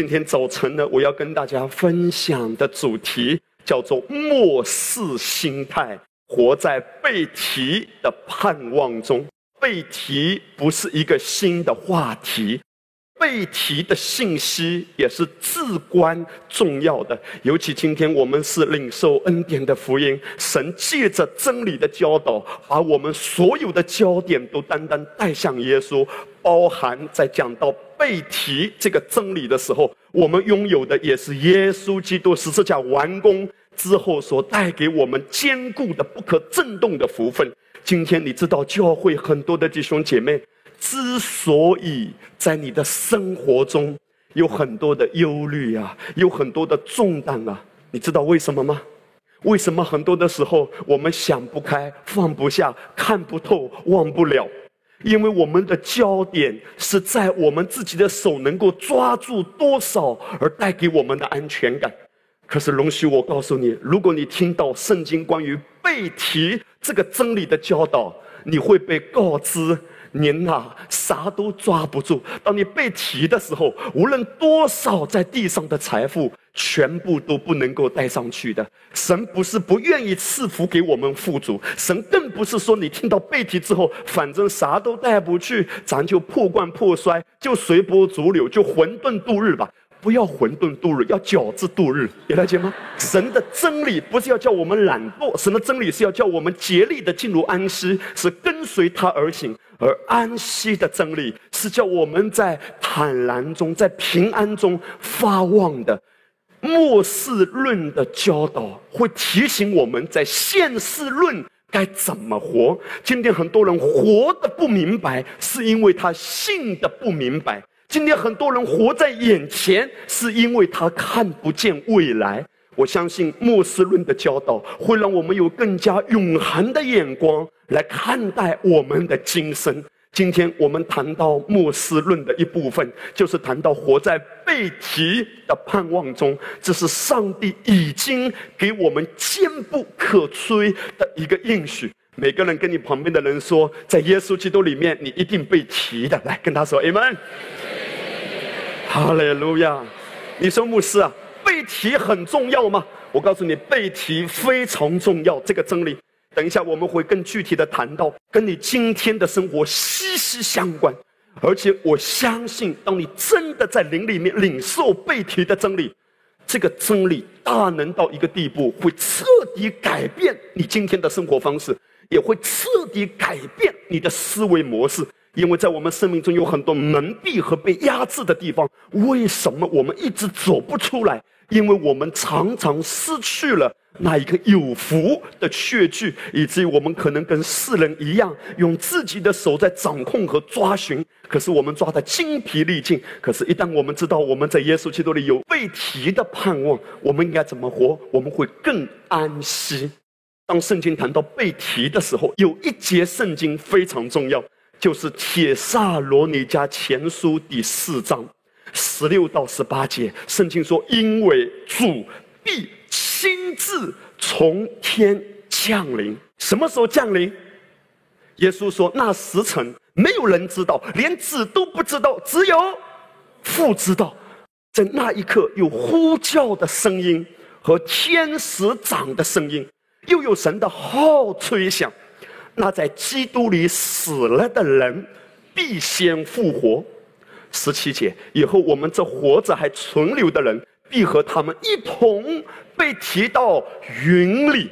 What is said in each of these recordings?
今天早晨呢，我要跟大家分享的主题叫做“末世心态”，活在被提的盼望中。被提不是一个新的话题。被提的信息也是至关重要的，尤其今天我们是领受恩典的福音，神借着真理的教导，把我们所有的焦点都单单带向耶稣。包含在讲到被提这个真理的时候，我们拥有的也是耶稣基督十字架完工之后所带给我们坚固的、不可震动的福分。今天你知道，教会很多的弟兄姐妹。之所以在你的生活中有很多的忧虑啊，有很多的重担啊，你知道为什么吗？为什么很多的时候我们想不开、放不下、看不透、忘不了？因为我们的焦点是在我们自己的手能够抓住多少，而带给我们的安全感。可是，容许我告诉你，如果你听到圣经关于背提这个真理的教导，你会被告知。您啊，啥都抓不住。当你被提的时候，无论多少在地上的财富，全部都不能够带上去的。神不是不愿意赐福给我们富足，神更不是说你听到背题之后，反正啥都带不去，咱就破罐破摔，就随波逐流，就混沌度日吧。不要混沌度日，要饺子度日，有了解吗？神的真理不是要叫我们懒惰，神的真理是要叫我们竭力的进入安息，是跟随他而行。而安息的真理是叫我们在坦然中，在平安中发旺的。末世论的教导会提醒我们在现世论该怎么活。今天很多人活的不明白，是因为他信的不明白。今天很多人活在眼前，是因为他看不见未来。我相信末世论的教导会让我们有更加永恒的眼光来看待我们的今生。今天我们谈到末世论的一部分，就是谈到活在被提的盼望中，这是上帝已经给我们坚不可摧的一个应许。每个人跟你旁边的人说，在耶稣基督里面，你一定被提的。来跟他说，Amen。哈利路亚！你说牧师啊，被提很重要吗？我告诉你，被提非常重要。这个真理，等一下我们会更具体的谈到，跟你今天的生活息息相关。而且我相信，当你真的在灵里面领受被提的真理，这个真理大能到一个地步，会彻底改变你今天的生活方式，也会彻底改变你的思维模式。因为在我们生命中有很多蒙蔽和被压制的地方，为什么我们一直走不出来？因为我们常常失去了那一个有福的确据，以至于我们可能跟世人一样，用自己的手在掌控和抓寻。可是我们抓得精疲力尽。可是，一旦我们知道我们在耶稣基督里有被提的盼望，我们应该怎么活？我们会更安息。当圣经谈到被提的时候，有一节圣经非常重要。就是《铁萨罗尼迦前书》第四章十六到十八节，圣经说：“因为主必亲自从天降临。什么时候降临？耶稣说：那时辰没有人知道，连子都不知道，只有父知道。在那一刻，有呼叫的声音和天使长的声音，又有神的号吹响。”那在基督里死了的人，必先复活。十七节以后，我们这活着还存留的人，必和他们一同被提到云里，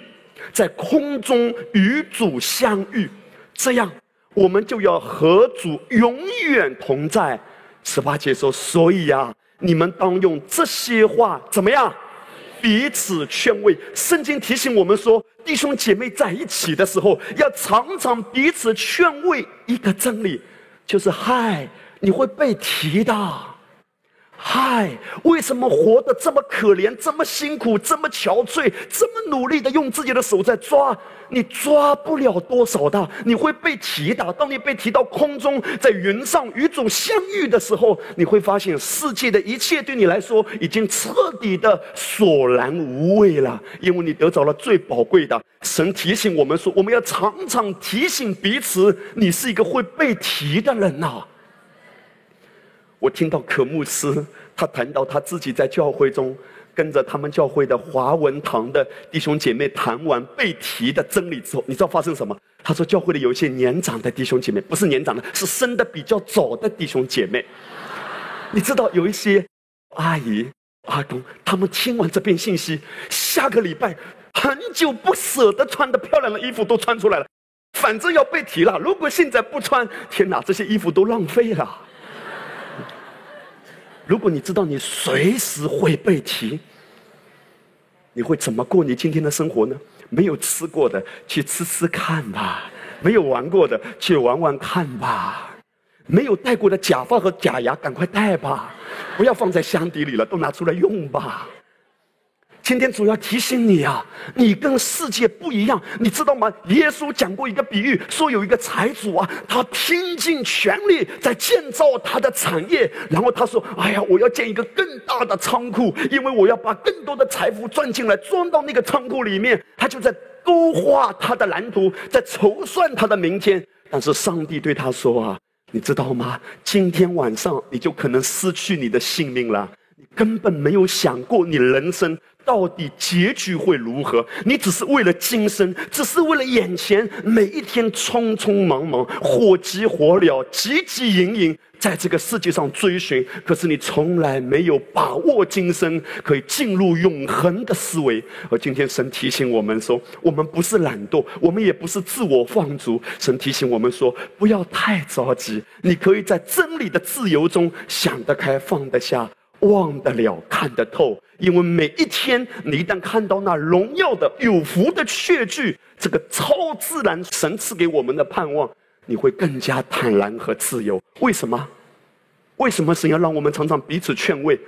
在空中与主相遇。这样，我们就要和主永远同在。十八节说：“所以呀，你们当用这些话怎么样？”彼此劝慰，圣经提醒我们说，弟兄姐妹在一起的时候，要常常彼此劝慰。一个真理，就是嗨，你会被提的。嗨，为什么活得这么可怜，这么辛苦，这么憔悴，这么努力的用自己的手在抓？你抓不了多少的，你会被提的。当你被提到空中，在云上与主相遇的时候，你会发现世界的一切对你来说已经彻底的索然无味了，因为你得着了最宝贵的。神提醒我们说，我们要常常提醒彼此，你是一个会被提的人呐。我听到可牧师他谈到他自己在教会中跟着他们教会的华文堂的弟兄姐妹谈完被提的真理之后，你知道发生什么？他说教会里有一些年长的弟兄姐妹，不是年长的，是生的比较早的弟兄姐妹。你知道有一些阿姨、阿公，他们听完这篇信息，下个礼拜很久不舍得穿的漂亮的衣服都穿出来了，反正要被提了。如果现在不穿，天哪，这些衣服都浪费了。如果你知道你随时会被提，你会怎么过你今天的生活呢？没有吃过的去吃吃看吧，没有玩过的去玩玩看吧，没有戴过的假发和假牙赶快戴吧，不要放在箱底里了，都拿出来用吧。今天主要提醒你啊，你跟世界不一样，你知道吗？耶稣讲过一个比喻，说有一个财主啊，他拼尽全力在建造他的产业，然后他说：“哎呀，我要建一个更大的仓库，因为我要把更多的财富赚进来，装到那个仓库里面。”他就在勾画他的蓝图，在筹算他的明天。但是上帝对他说：“啊，你知道吗？今天晚上你就可能失去你的性命了。你根本没有想过你人生。”到底结局会如何？你只是为了今生，只是为了眼前每一天匆匆忙忙、火急火燎、急急营营，在这个世界上追寻。可是你从来没有把握今生可以进入永恒的思维。而今天神提醒我们说：我们不是懒惰，我们也不是自我放逐。神提醒我们说：不要太着急，你可以在真理的自由中想得开、放得下。忘得了，看得透，因为每一天，你一旦看到那荣耀的、有福的确据，这个超自然神赐给我们的盼望，你会更加坦然和自由。为什么？为什么神要让我们常常彼此劝慰？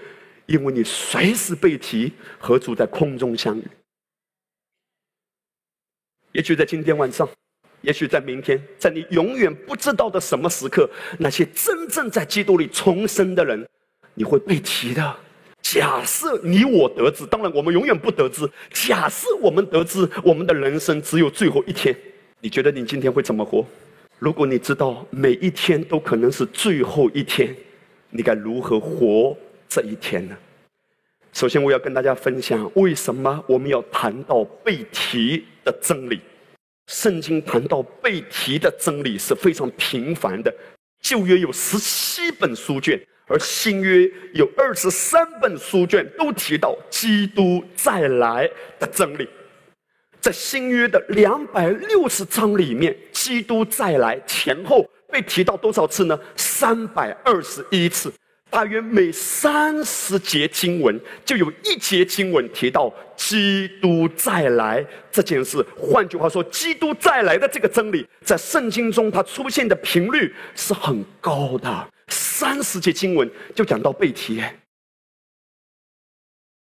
因为你随时被提，和主在空中相遇。也许在今天晚上，也许在明天，在你永远不知道的什么时刻，那些真正在基督里重生的人。你会被提的。假设你我得知，当然我们永远不得知。假设我们得知，我们的人生只有最后一天，你觉得你今天会怎么活？如果你知道每一天都可能是最后一天，你该如何活这一天呢？首先，我要跟大家分享为什么我们要谈到被提的真理。圣经谈到被提的真理是非常频繁的。旧约有十七本书卷。而新约有二十三本书卷都提到基督再来的真理，在新约的两百六十章里面，基督再来前后被提到多少次呢？三百二十一次，大约每三十节经文就有一节经文提到基督再来这件事。换句话说，基督再来的这个真理，在圣经中它出现的频率是很高的。三十节经文就讲到背提，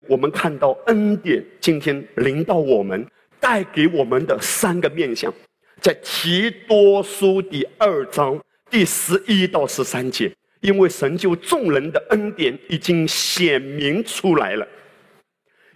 我们看到恩典今天临到我们，带给我们的三个面相，在提多书第二章第十一到十三节，因为神就众人的恩典已经显明出来了，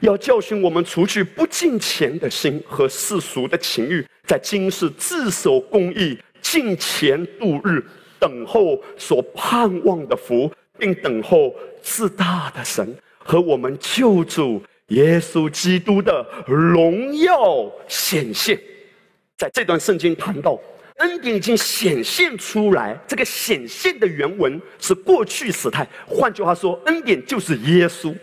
要教训我们除去不敬钱的心和世俗的情欲，在今世自守公义，敬钱度日。等候所盼望的福，并等候至大的神和我们救主耶稣基督的荣耀显现。在这段圣经谈到恩典已经显现出来，这个显现的原文是过去时态。换句话说，恩典就是耶稣。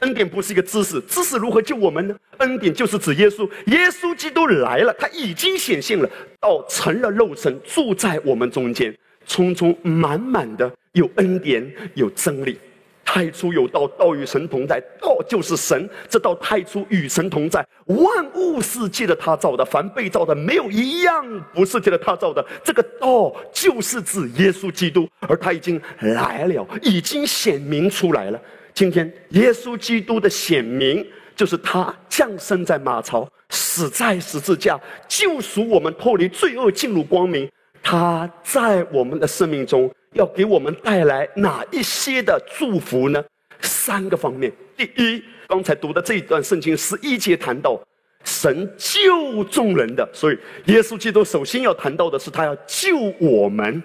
恩典不是一个知识，知识如何救我们呢？恩典就是指耶稣，耶稣基督来了，他已经显现了，到成了肉身，住在我们中间。充充满满的有恩典有真理，太初有道，道与神同在，道就是神。这道太初与神同在，万物是借着他造的，凡被造的没有一样不是借着他造的。这个道就是指耶稣基督，而他已经来了，已经显明出来了。今天耶稣基督的显明，就是他降生在马槽，死在十字架，救赎我们脱离罪恶，进入光明。他在我们的生命中要给我们带来哪一些的祝福呢？三个方面。第一，刚才读的这一段圣经十一节谈到神救众人的，所以耶稣基督首先要谈到的是他要救我们。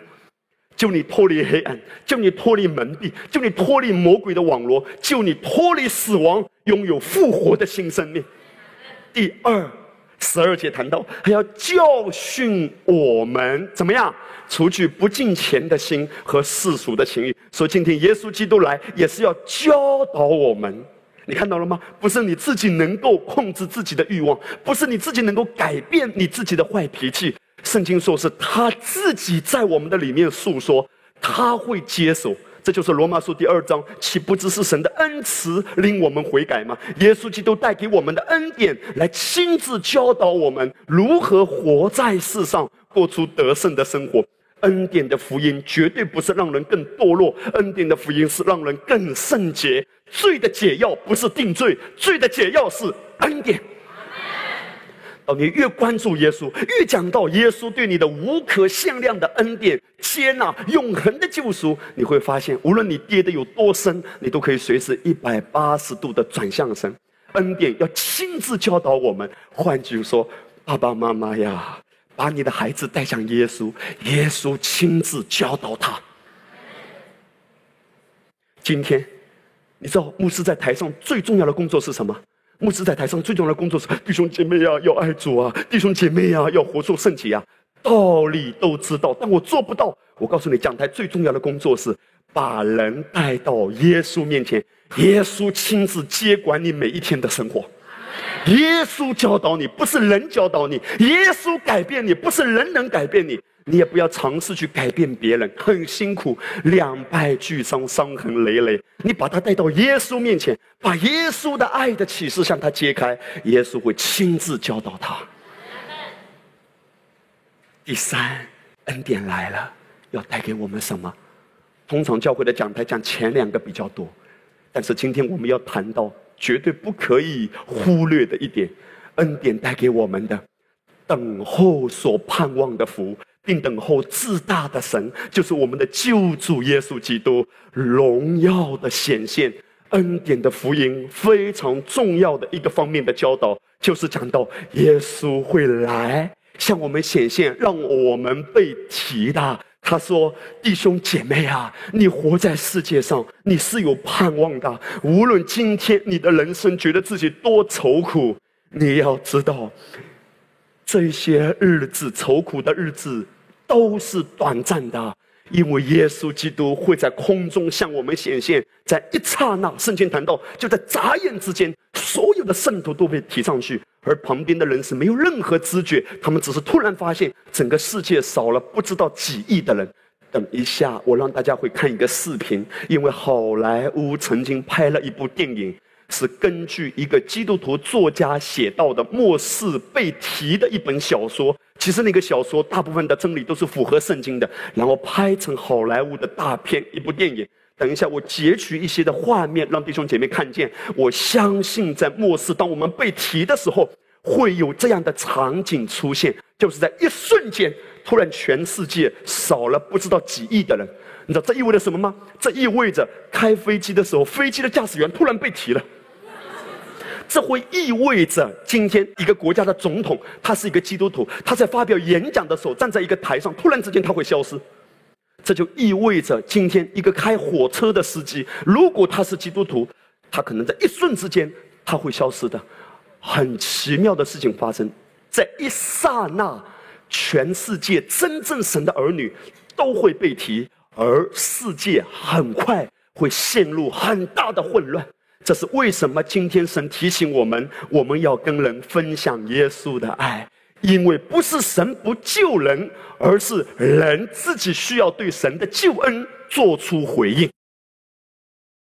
救你脱离黑暗，救你脱离蒙蔽，救你脱离魔鬼的网罗，救你脱离死亡，拥有复活的新生命。第二，十二节谈到还要教训我们怎么样，除去不敬钱的心和世俗的情欲。所以今天耶稣基督来也是要教导我们。你看到了吗？不是你自己能够控制自己的欲望，不是你自己能够改变你自己的坏脾气。圣经说是他自己在我们的里面诉说，他会接手。这就是罗马书第二章，岂不知是神的恩慈令我们悔改吗？耶稣基督带给我们的恩典，来亲自教导我们如何活在世上，过出得胜的生活。恩典的福音绝对不是让人更堕落，恩典的福音是让人更圣洁。罪的解药不是定罪，罪的解药是恩典。你越关注耶稣，越讲到耶稣对你的无可限量的恩典、接纳、永恒的救赎，你会发现，无论你跌得有多深，你都可以随时一百八十度的转向神。恩典要亲自教导我们。换句话说，爸爸妈妈呀，把你的孩子带向耶稣，耶稣亲自教导他。今天。你知道牧师在台上最重要的工作是什么？牧师在台上最重要的工作是弟兄姐妹呀，要爱主啊！弟兄姐妹呀，要活出圣洁啊！道理都知道，但我做不到。我告诉你，讲台最重要的工作是把人带到耶稣面前，耶稣亲自接管你每一天的生活。耶稣教导你，不是人教导你；耶稣改变你，不是人能改变你。你也不要尝试去改变别人，很辛苦，两败俱伤，伤痕累累。你把他带到耶稣面前，把耶稣的爱的启示向他揭开，耶稣会亲自教导他。第三，恩典来了，要带给我们什么？通常教会的讲台讲前两个比较多，但是今天我们要谈到绝对不可以忽略的一点：恩典带给我们的，等候所盼望的福。并等候自大的神，就是我们的救主耶稣基督荣耀的显现，恩典的福音非常重要的一个方面的教导，就是讲到耶稣会来向我们显现，让我们被提的。他说：“弟兄姐妹啊，你活在世界上，你是有盼望的。无论今天你的人生觉得自己多愁苦，你要知道。”这些日子愁苦的日子都是短暂的，因为耶稣基督会在空中向我们显现，在一刹那，圣经谈到，就在眨眼之间，所有的圣徒都被提上去，而旁边的人是没有任何知觉，他们只是突然发现整个世界少了不知道几亿的人。等一下，我让大家会看一个视频，因为好莱坞曾经拍了一部电影。是根据一个基督徒作家写到的末世被提的一本小说。其实那个小说大部分的真理都是符合圣经的，然后拍成好莱坞的大片一部电影。等一下，我截取一些的画面，让弟兄姐妹看见。我相信在末世，当我们被提的时候，会有这样的场景出现，就是在一瞬间，突然全世界少了不知道几亿的人。你知道这意味着什么吗？这意味着开飞机的时候，飞机的驾驶员突然被提了。这会意味着，今天一个国家的总统，他是一个基督徒，他在发表演讲的时候，站在一个台上，突然之间他会消失。这就意味着，今天一个开火车的司机，如果他是基督徒，他可能在一瞬之间他会消失的。很奇妙的事情发生，在一刹那，全世界真正神的儿女都会被提，而世界很快会陷入很大的混乱。这是为什么？今天神提醒我们，我们要跟人分享耶稣的爱，因为不是神不救人，而是人自己需要对神的救恩做出回应。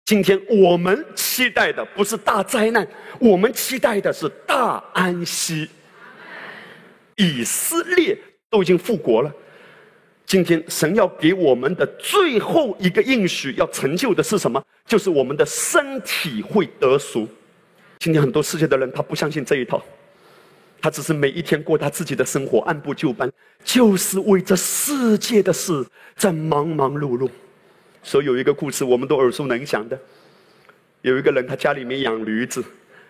今天我们期待的不是大灾难，我们期待的是大安息。以色列都已经复国了。今天神要给我们的最后一个应许，要成就的是什么？就是我们的身体会得赎。今天很多世界的人，他不相信这一套，他只是每一天过他自己的生活，按部就班，就是为这世界的事在忙忙碌碌。所以有一个故事，我们都耳熟能详的，有一个人他家里面养驴子，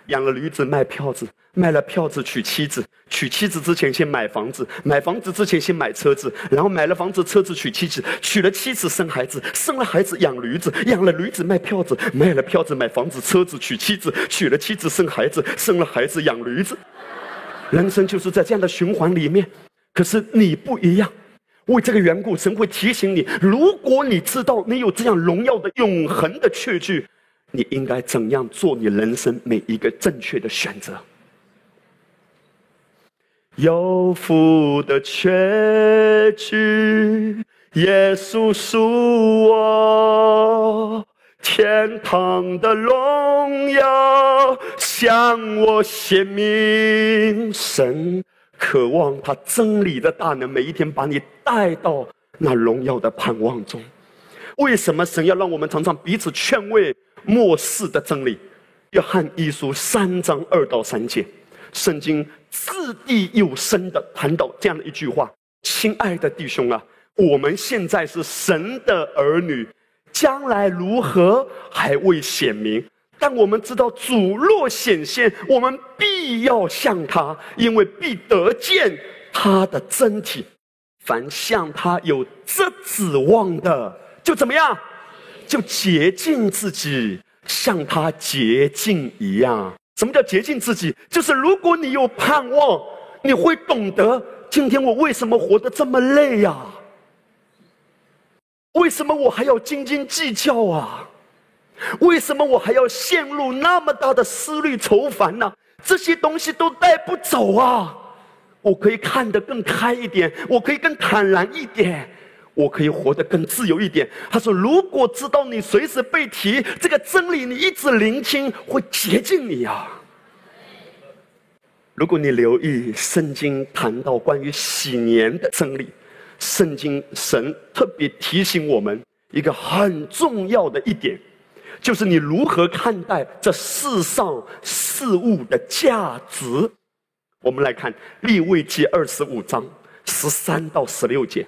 养了驴子卖票子，卖了票子娶妻子，娶妻子之前先买房子，买房子之前先买车子，然后买了房子车子娶妻子，娶了妻子生孩子，生了孩子养驴子，养了驴子卖票子，卖了票子买房子车子娶妻子，娶了妻子生孩子，生了孩子养驴子，人生就是在这样的循环里面。可是你不一样，为这个缘故，神会提醒你：如果你知道你有这样荣耀的永恒的确据。你应该怎样做？你人生每一个正确的选择。有福的确据，耶稣属我，天堂的荣耀向我显明。神渴望他真理的大能，每一天把你带到那荣耀的盼望中。为什么神要让我们常常彼此劝慰？末世的真理，约翰一书三章二到三节，圣经掷地有声的谈到这样的一句话：“亲爱的弟兄啊，我们现在是神的儿女，将来如何还未显明。但我们知道主若显现，我们必要向他，因为必得见他的真体。凡向他有这指望的，就怎么样？”就洁净自己，像他洁净一样。什么叫洁净自己？就是如果你有盼望，你会懂得今天我为什么活得这么累呀？为什么我还要斤斤计较啊？为什么我还要陷入那么大的思虑愁烦呢？这些东西都带不走啊！我可以看得更开一点，我可以更坦然一点。我可以活得更自由一点。他说：“如果知道你随时被提这个真理，你一直聆听，会洁净你啊。如果你留意圣经谈到关于喜年的真理，圣经神特别提醒我们一个很重要的一点，就是你如何看待这世上事物的价值。我们来看立位记二十五章十三到十六节。”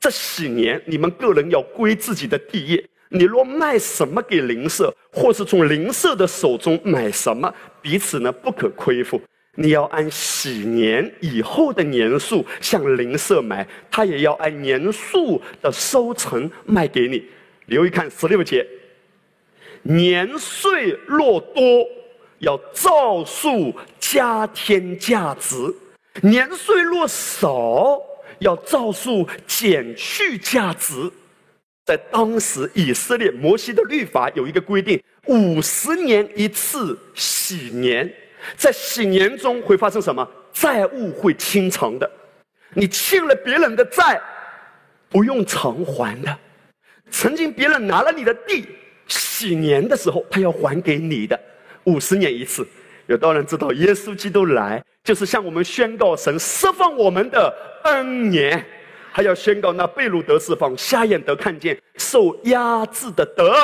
这喜年，你们个人要归自己的地业。你若卖什么给邻舍，或是从邻舍的手中买什么，彼此呢不可亏负。你要按喜年以后的年数向邻舍买，他也要按年数的收成卖给你。留意看十六节，年岁若多，要照数加添价值；年岁若少。要照数减去价值，在当时以色列摩西的律法有一个规定：五十年一次喜年，在喜年中会发生什么？债务会清偿的。你欠了别人的债，不用偿还的。曾经别人拿了你的地，喜年的时候他要还给你的，五十年一次。有多少人知道耶稣基督来？就是向我们宣告神释放我们的恩年，还要宣告那被掳得释放、瞎眼得看见、受压制的得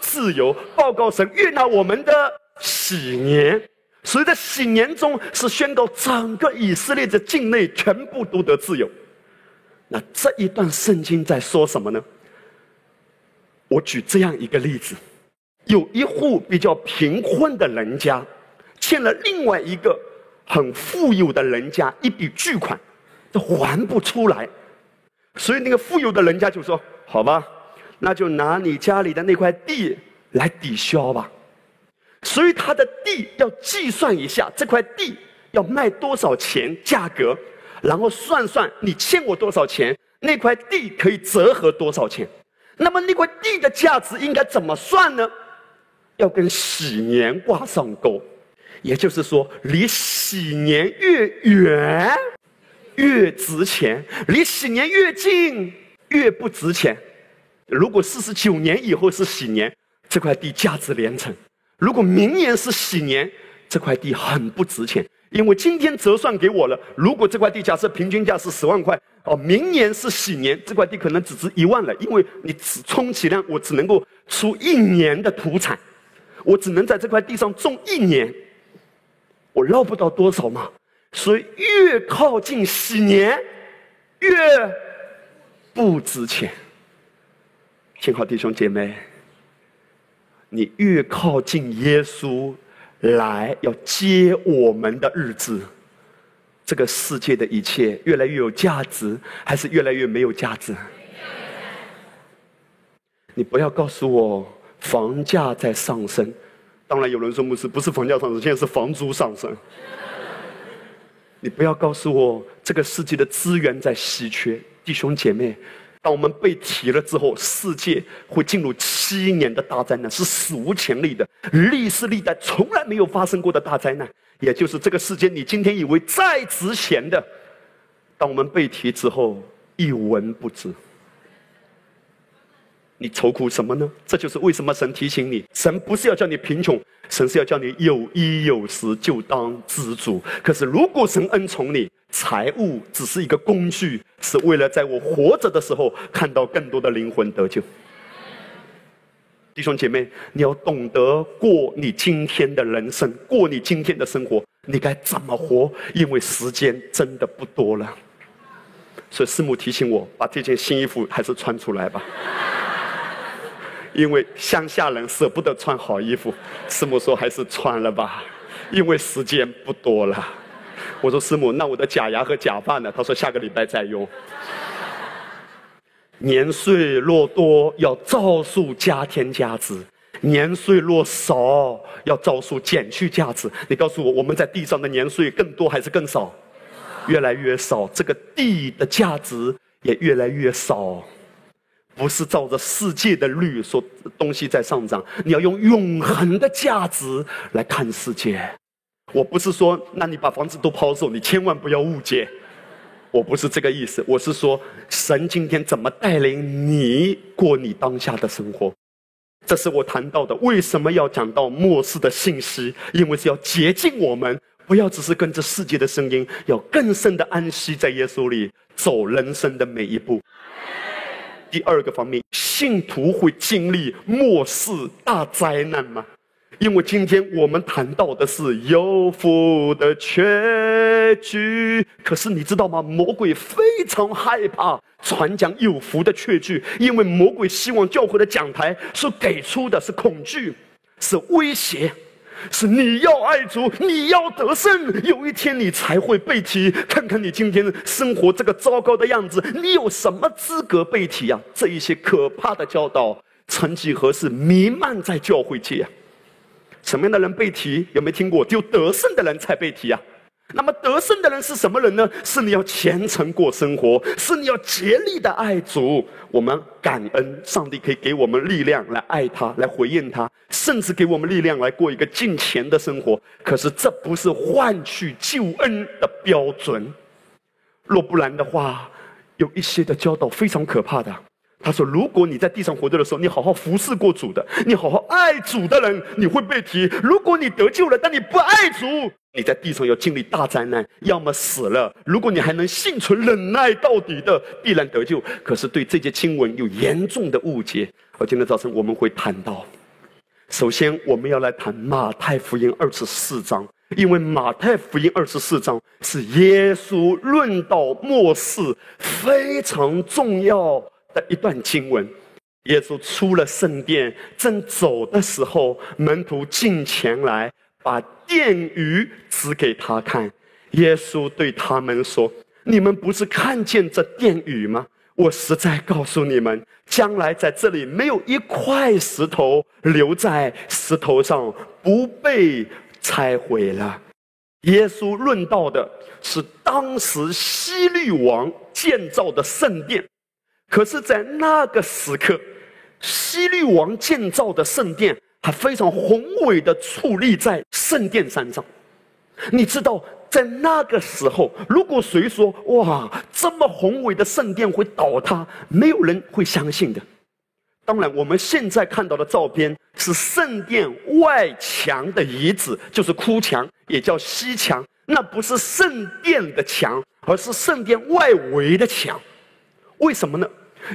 自由，报告神悦纳我们的喜年。所以在喜年中是宣告整个以色列的境内全部都得自由。那这一段圣经在说什么呢？我举这样一个例子：有一户比较贫困的人家，欠了另外一个。很富有的人家一笔巨款，都还不出来，所以那个富有的人家就说：“好吧，那就拿你家里的那块地来抵消吧。”所以他的地要计算一下这块地要卖多少钱价格，然后算算你欠我多少钱，那块地可以折合多少钱。那么那块地的价值应该怎么算呢？要跟喜年挂上钩。也就是说，离喜年越远，越值钱；离喜年越近，越不值钱。如果四十九年以后是喜年，这块地价值连城；如果明年是喜年，这块地很不值钱，因为今天折算给我了。如果这块地假设平均价是十万块，哦，明年是喜年，这块地可能只值一万了，因为你只充其量我只能够出一年的土产，我只能在这块地上种一年。我捞不到多少嘛，所以越靠近喜年，越不值钱。亲好弟兄姐妹，你越靠近耶稣，来要接我们的日子，这个世界的一切越来越有价值，还是越来越没有价值？你不要告诉我房价在上升，当然有人说牧师不是房价上升，现在是房租上升。你不要告诉我这个世界的资源在稀缺，弟兄姐妹。当我们被提了之后，世界会进入七年的大灾难，是史无前例的，历史历代从来没有发生过的大灾难。也就是这个世界，你今天以为再值钱的，当我们被提之后，一文不值。你愁苦什么呢？这就是为什么神提醒你，神不是要叫你贫穷，神是要叫你有衣有食就当知足。可是如果神恩宠你，财物只是一个工具，是为了在我活着的时候看到更多的灵魂得救。弟兄姐妹，你要懂得过你今天的人生，过你今天的生活，你该怎么活？因为时间真的不多了。所以师母提醒我，把这件新衣服还是穿出来吧。因为乡下人舍不得穿好衣服，师母说还是穿了吧，因为时间不多了。我说师母，那我的假牙和假发呢？他说下个礼拜再用。年岁若多，要照数加添价值；年岁若少，要照数减去价值。你告诉我，我们在地上的年岁更多还是更少？越来越少，这个地的价值也越来越少。不是照着世界的律说东西在上涨，你要用永恒的价值来看世界。我不是说，那你把房子都抛售，你千万不要误解，我不是这个意思。我是说，神今天怎么带领你过你当下的生活，这是我谈到的。为什么要讲到末世的信息？因为是要洁净我们，不要只是跟着世界的声音，要更深的安息在耶稣里，走人生的每一步。第二个方面，信徒会经历末世大灾难吗？因为今天我们谈到的是有福的确据，可是你知道吗？魔鬼非常害怕传讲有福的确据，因为魔鬼希望教会的讲台所给出的是恐惧，是威胁，是你要爱主，你要得胜，有一天你才会被提。看看你今天生活这个糟糕的样子，你有什么资格被提啊？这一些可怕的教导，曾几何时弥漫在教会界啊！什么样的人被提？有没有听过？只有得胜的人才被提啊！那么得胜的人是什么人呢？是你要虔诚过生活，是你要竭力的爱主。我们感恩上帝可以给我们力量来爱他，来回应他，甚至给我们力量来过一个敬虔的生活。可是这不是换取救恩的标准。若不然的话，有一些的教导非常可怕的。他说：“如果你在地上活着的时候，你好好服侍过主的，你好好爱主的人，你会被提；如果你得救了，但你不爱主，你在地上要经历大灾难，要么死了。如果你还能幸存忍耐到底的，必然得救。可是对这节经文有严重的误解。而今天早晨我们会谈到，首先我们要来谈马太福音二十四章，因为马太福音二十四章是耶稣论到末世非常重要。”的一段经文，耶稣出了圣殿，正走的时候，门徒进前来，把殿宇指给他看。耶稣对他们说：“你们不是看见这殿宇吗？我实在告诉你们，将来在这里没有一块石头留在石头上不被拆毁了。”耶稣论到的是当时希律王建造的圣殿。可是，在那个时刻，西律王建造的圣殿还非常宏伟的矗立在圣殿山上。你知道，在那个时候，如果谁说“哇，这么宏伟的圣殿会倒塌”，没有人会相信的。当然，我们现在看到的照片是圣殿外墙的遗址，就是哭墙，也叫西墙。那不是圣殿的墙，而是圣殿外围的墙。为什么呢？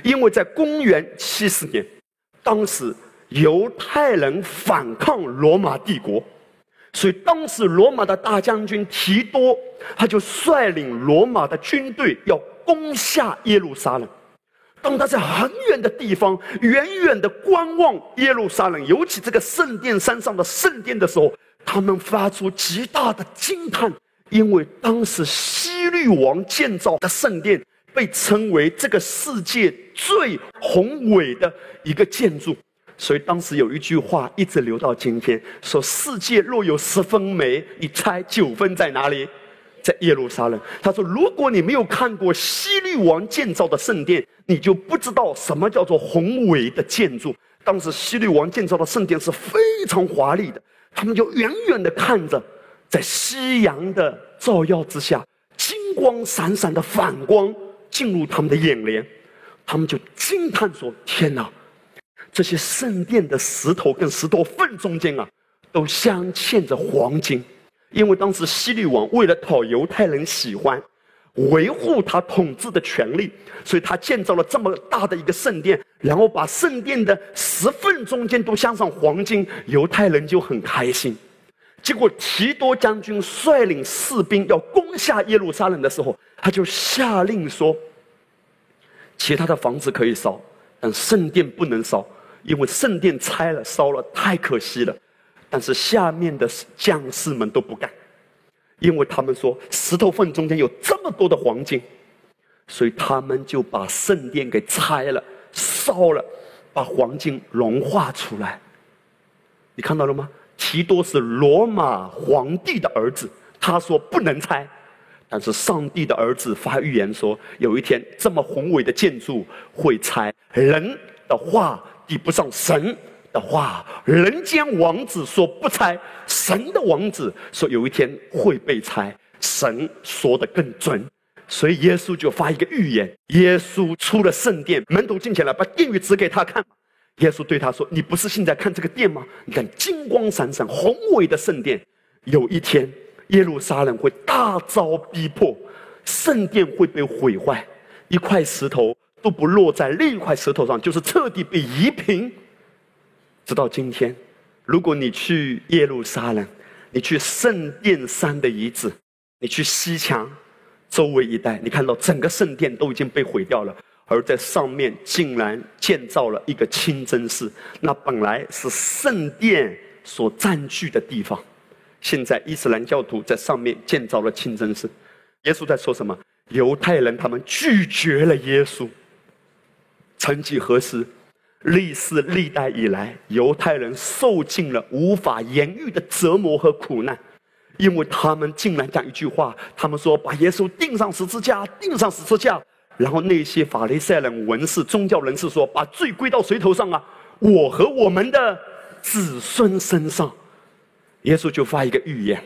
因为在公元七十年，当时犹太人反抗罗马帝国，所以当时罗马的大将军提多，他就率领罗马的军队要攻下耶路撒冷。当他在很远的地方远远的观望耶路撒冷，尤其这个圣殿山上的圣殿的时候，他们发出极大的惊叹，因为当时希律王建造的圣殿被称为这个世界最宏伟的一个建筑，所以当时有一句话一直留到今天：说世界若有十分美，你猜九分在哪里？在耶路撒冷。他说：如果你没有看过希律王建造的圣殿，你就不知道什么叫做宏伟的建筑。当时希律王建造的圣殿是非常华丽的，他们就远远的看着，在夕阳的照耀之下，金光闪闪的反光进入他们的眼帘，他们就惊叹说：“天哪！这些圣殿的石头跟石头缝中间啊，都镶嵌着黄金，因为当时希律王为了讨犹太人喜欢。”维护他统治的权利，所以他建造了这么大的一个圣殿，然后把圣殿的石缝中间都镶上黄金，犹太人就很开心。结果提多将军率领士兵要攻下耶路撒冷的时候，他就下令说：其他的房子可以烧，但圣殿不能烧，因为圣殿拆了烧了太可惜了。但是下面的将士们都不干。因为他们说石头缝中间有这么多的黄金，所以他们就把圣殿给拆了、烧了，把黄金融化出来。你看到了吗？提多是罗马皇帝的儿子，他说不能拆，但是上帝的儿子发预言说，有一天这么宏伟的建筑会拆。人的话抵不上神。的话，人间王子说不拆，神的王子说有一天会被拆，神说的更准，所以耶稣就发一个预言。耶稣出了圣殿，门徒进前来，把殿宇指给他看。耶稣对他说：“你不是现在看这个殿吗？你看金光闪闪、宏伟的圣殿，有一天耶路撒冷会大遭逼迫，圣殿会被毁坏，一块石头都不落在另一块石头上，就是彻底被夷平。”直到今天，如果你去耶路撒冷，你去圣殿山的遗址，你去西墙周围一带，你看到整个圣殿都已经被毁掉了，而在上面竟然建造了一个清真寺。那本来是圣殿所占据的地方，现在伊斯兰教徒在上面建造了清真寺。耶稣在说什么？犹太人他们拒绝了耶稣。曾几何时？历世历代以来，犹太人受尽了无法言喻的折磨和苦难，因为他们竟然讲一句话：他们说把耶稣钉上十字架，钉上十字架。然后那些法利赛人文士、宗教人士说：把罪归到谁头上啊？我和我们的子孙身上。耶稣就发一个预言，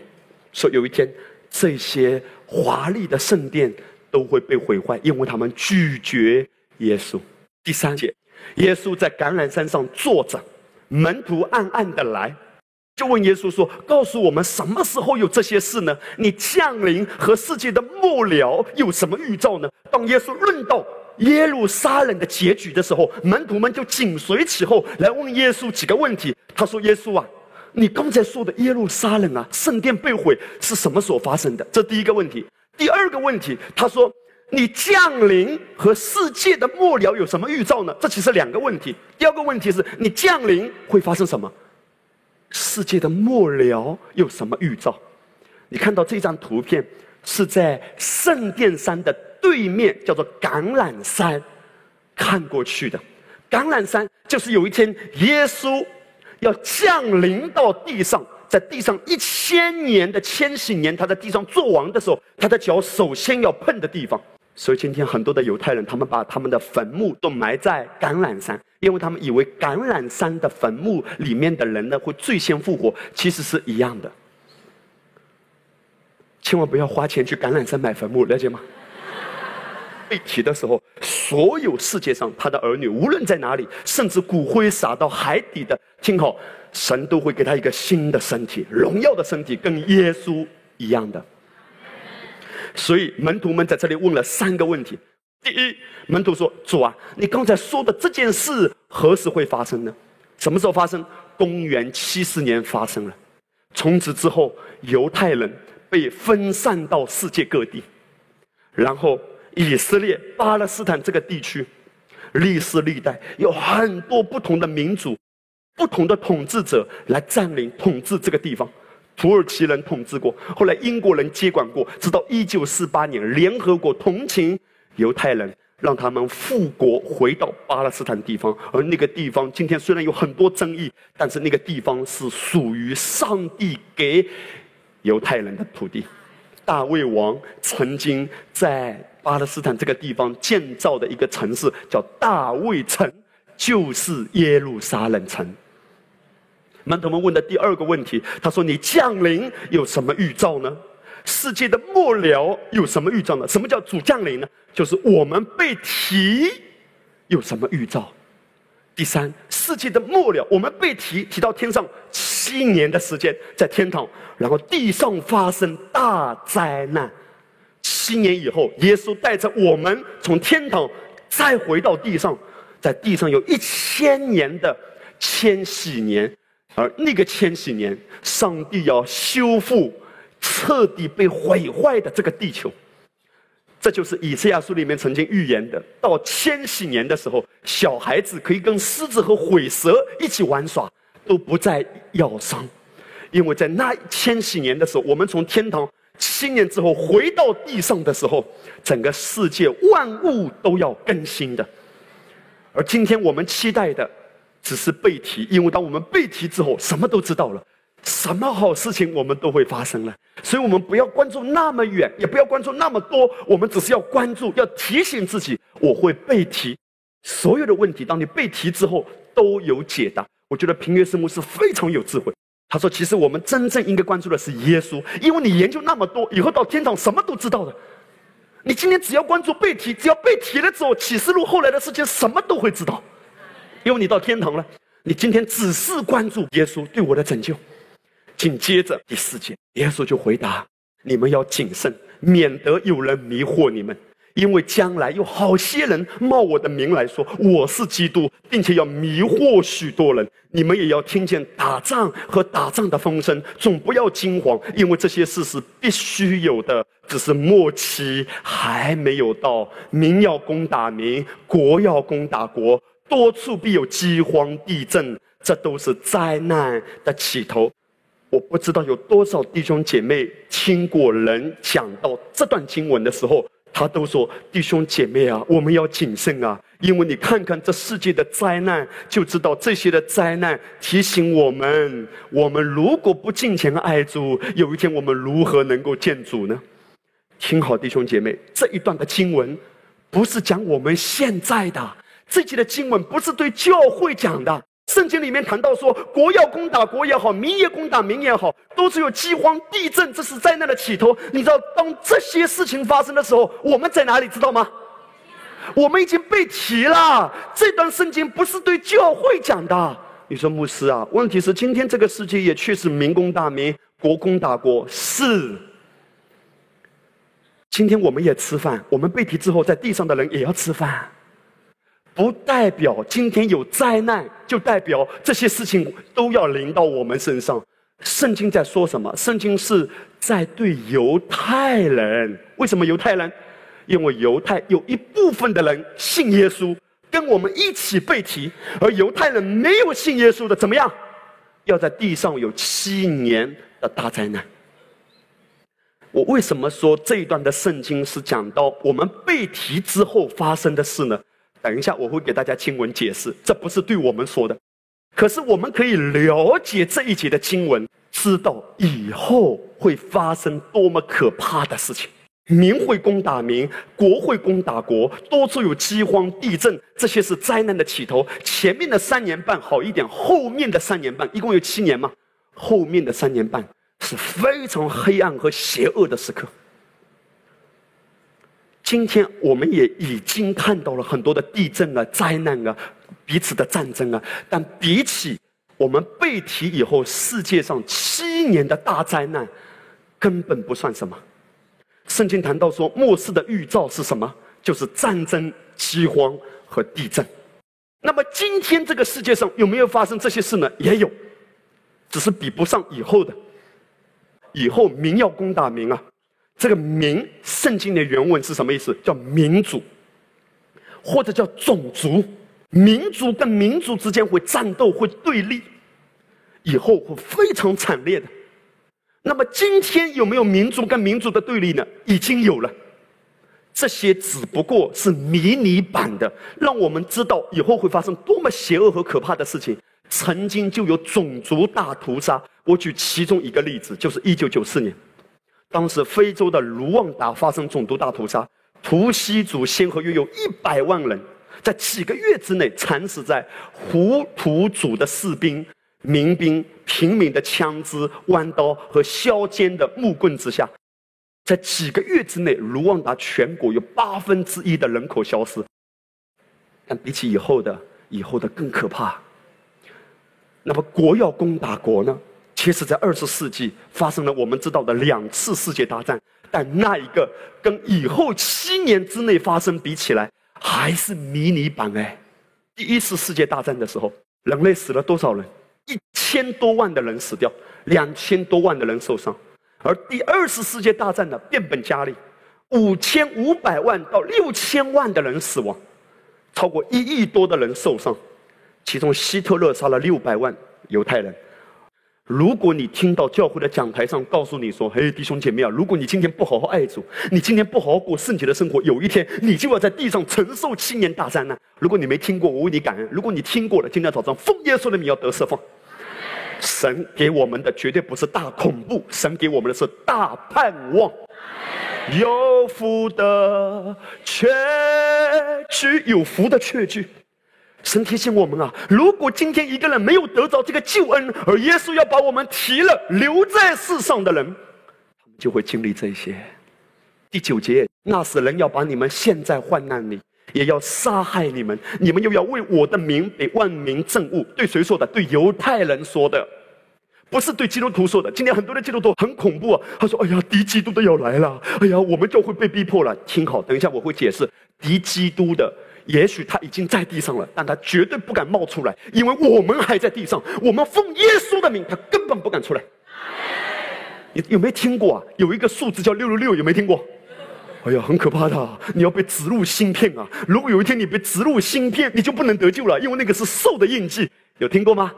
说有一天这些华丽的圣殿都会被毁坏，因为他们拒绝耶稣。第三节。耶稣在橄榄山上坐着，门徒暗暗的来，就问耶稣说：“告诉我们什么时候有这些事呢？你降临和世界的末了有什么预兆呢？”当耶稣论到耶路撒冷的结局的时候，门徒们就紧随其后来问耶稣几个问题。他说：“耶稣啊，你刚才说的耶路撒冷啊，圣殿被毁是什么时候发生的？这第一个问题。第二个问题，他说。”你降临和世界的末了有什么预兆呢？这其实两个问题。第二个问题是你降临会发生什么？世界的末了有什么预兆？你看到这张图片是在圣殿山的对面，叫做橄榄山，看过去的。橄榄山就是有一天耶稣要降临到地上，在地上一千年的千禧年，他在地上做王的时候，他的脚首先要碰的地方。所以今天很多的犹太人，他们把他们的坟墓都埋在橄榄山，因为他们以为橄榄山的坟墓里面的人呢会最先复活，其实是一样的。千万不要花钱去橄榄山买坟墓，了解吗？被提的时候，所有世界上他的儿女，无论在哪里，甚至骨灰撒到海底的，听好，神都会给他一个新的身体，荣耀的身体，跟耶稣一样的。所以门徒们在这里问了三个问题：第一，门徒说：“主啊，你刚才说的这件事何时会发生呢？什么时候发生？公元七十年发生了。从此之后，犹太人被分散到世界各地，然后以色列、巴勒斯坦这个地区，历世历代有很多不同的民族、不同的统治者来占领统治这个地方。土耳其人统治过，后来英国人接管过，直到一九四八年，联合国同情犹太人，让他们复国回到巴勒斯坦地方。而那个地方今天虽然有很多争议，但是那个地方是属于上帝给犹太人的土地。大卫王曾经在巴勒斯坦这个地方建造的一个城市叫大卫城，就是耶路撒冷城。门徒们问的第二个问题，他说：“你降临有什么预兆呢？世界的末了有什么预兆呢？什么叫主降临呢？就是我们被提有什么预兆？第三，世界的末了，我们被提提到天上七年的时间，在天堂，然后地上发生大灾难。七年以后，耶稣带着我们从天堂再回到地上，在地上有一千年的千禧年。”而那个千禧年，上帝要修复彻底被毁坏的这个地球，这就是以赛亚书里面曾经预言的：到千禧年的时候，小孩子可以跟狮子和毁蛇一起玩耍，都不再咬伤，因为在那千禧年的时候，我们从天堂七年之后回到地上的时候，整个世界万物都要更新的。而今天我们期待的。只是背题，因为当我们背题之后，什么都知道了，什么好事情我们都会发生了。所以，我们不要关注那么远，也不要关注那么多，我们只是要关注，要提醒自己，我会背题。所有的问题，当你背题之后，都有解答。我觉得平约师母是非常有智慧。他说：“其实我们真正应该关注的是耶稣，因为你研究那么多，以后到天堂什么都知道的。你今天只要关注背题，只要背题了之后，启示录后来的事情什么都会知道。”因为你到天堂了，你今天只是关注耶稣对我的拯救。紧接着第四节，耶稣就回答：“你们要谨慎，免得有人迷惑你们，因为将来有好些人冒我的名来说我是基督，并且要迷惑许多人。你们也要听见打仗和打仗的风声，总不要惊慌，因为这些事是必须有的，只是末期还没有到。民要攻打民，国要攻打国。”多处必有饥荒、地震，这都是灾难的起头。我不知道有多少弟兄姐妹听过人讲到这段经文的时候，他都说：“弟兄姐妹啊，我们要谨慎啊，因为你看看这世界的灾难，就知道这些的灾难提醒我们：我们如果不敬虔爱主，有一天我们如何能够见主呢？”听好，弟兄姐妹，这一段的经文不是讲我们现在的。这节的经文不是对教会讲的，圣经里面谈到说，国要攻打国也好，民也攻打民也好，都是有饥荒、地震，这是灾难的起头。你知道，当这些事情发生的时候，我们在哪里？知道吗？我们已经被提了。这段圣经不是对教会讲的。你说牧师啊？问题是今天这个世界也确实民攻打民，国攻打国。是。今天我们也吃饭，我们被提之后，在地上的人也要吃饭。不代表今天有灾难，就代表这些事情都要临到我们身上。圣经在说什么？圣经是在对犹太人。为什么犹太人？因为犹太有一部分的人信耶稣，跟我们一起被提；而犹太人没有信耶稣的，怎么样？要在地上有七年的大灾难。我为什么说这一段的圣经是讲到我们被提之后发生的事呢？等一下，我会给大家经文解释，这不是对我们说的，可是我们可以了解这一节的经文，知道以后会发生多么可怕的事情。民会攻打民，国会攻打国，多处有饥荒、地震，这些是灾难的起头。前面的三年半好一点，后面的三年半一共有七年嘛？后面的三年半是非常黑暗和邪恶的时刻。今天我们也已经看到了很多的地震啊、灾难啊、彼此的战争啊，但比起我们被提以后世界上七年的大灾难，根本不算什么。圣经谈到说末世的预兆是什么？就是战争、饥荒和地震。那么今天这个世界上有没有发生这些事呢？也有，只是比不上以后的。以后民要攻打民啊。这个“民”圣经的原文是什么意思？叫民族，或者叫种族。民族跟民族之间会战斗，会对立，以后会非常惨烈的。那么今天有没有民族跟民族的对立呢？已经有了。这些只不过是迷你版的，让我们知道以后会发生多么邪恶和可怕的事情。曾经就有种族大屠杀，我举其中一个例子，就是一九九四年，当时非洲的卢旺达发生种族大屠杀，图西族先后约有一百万人，在几个月之内惨死在胡图族的士兵、民兵、平民的枪支、弯刀和削尖的木棍之下。在几个月之内，卢旺达全国有八分之一的人口消失。但比起以后的，以后的更可怕。那么国要攻打国呢？其实，在二十世纪发生了我们知道的两次世界大战，但那一个跟以后七年之内发生比起来，还是迷你版哎。第一次世界大战的时候，人类死了多少人？一千多万的人死掉，两千多万的人受伤。而第二次世界大战呢，变本加厉，五千五百万到六千万的人死亡，超过一亿多的人受伤，其中希特勒杀了六百万犹太人。如果你听到教会的讲台上告诉你说：“嘿，弟兄姐妹啊，如果你今天不好好爱主，你今天不好好过圣洁的生活，有一天你就要在地上承受七年大灾难。”如果你没听过，我为你感恩；如果你听过了，今天早上奉耶稣的名要得释放。神给我们的绝对不是大恐怖，神给我们的是大盼望。有福的确据，有福的确据。神提醒我们啊，如果今天一个人没有得到这个救恩，而耶稣要把我们提了留在世上的人，他们就会经历这些。第九节，那时人要把你们陷在患难里。也要杀害你们，你们又要为我的名被万民憎恶。对谁说的？对犹太人说的，不是对基督徒说的。今天很多的基督徒很恐怖啊！他说：“哎呀，敌基督的要来了！哎呀，我们就会被逼迫了。”听好，等一下我会解释。敌基督的，也许他已经在地上了，但他绝对不敢冒出来，因为我们还在地上。我们奉耶稣的名，他根本不敢出来。你有没有听过啊？有一个数字叫六六六，有没有听过？哎呀，很可怕的！你要被植入芯片啊！如果有一天你被植入芯片，你就不能得救了，因为那个是兽的印记。有听过吗？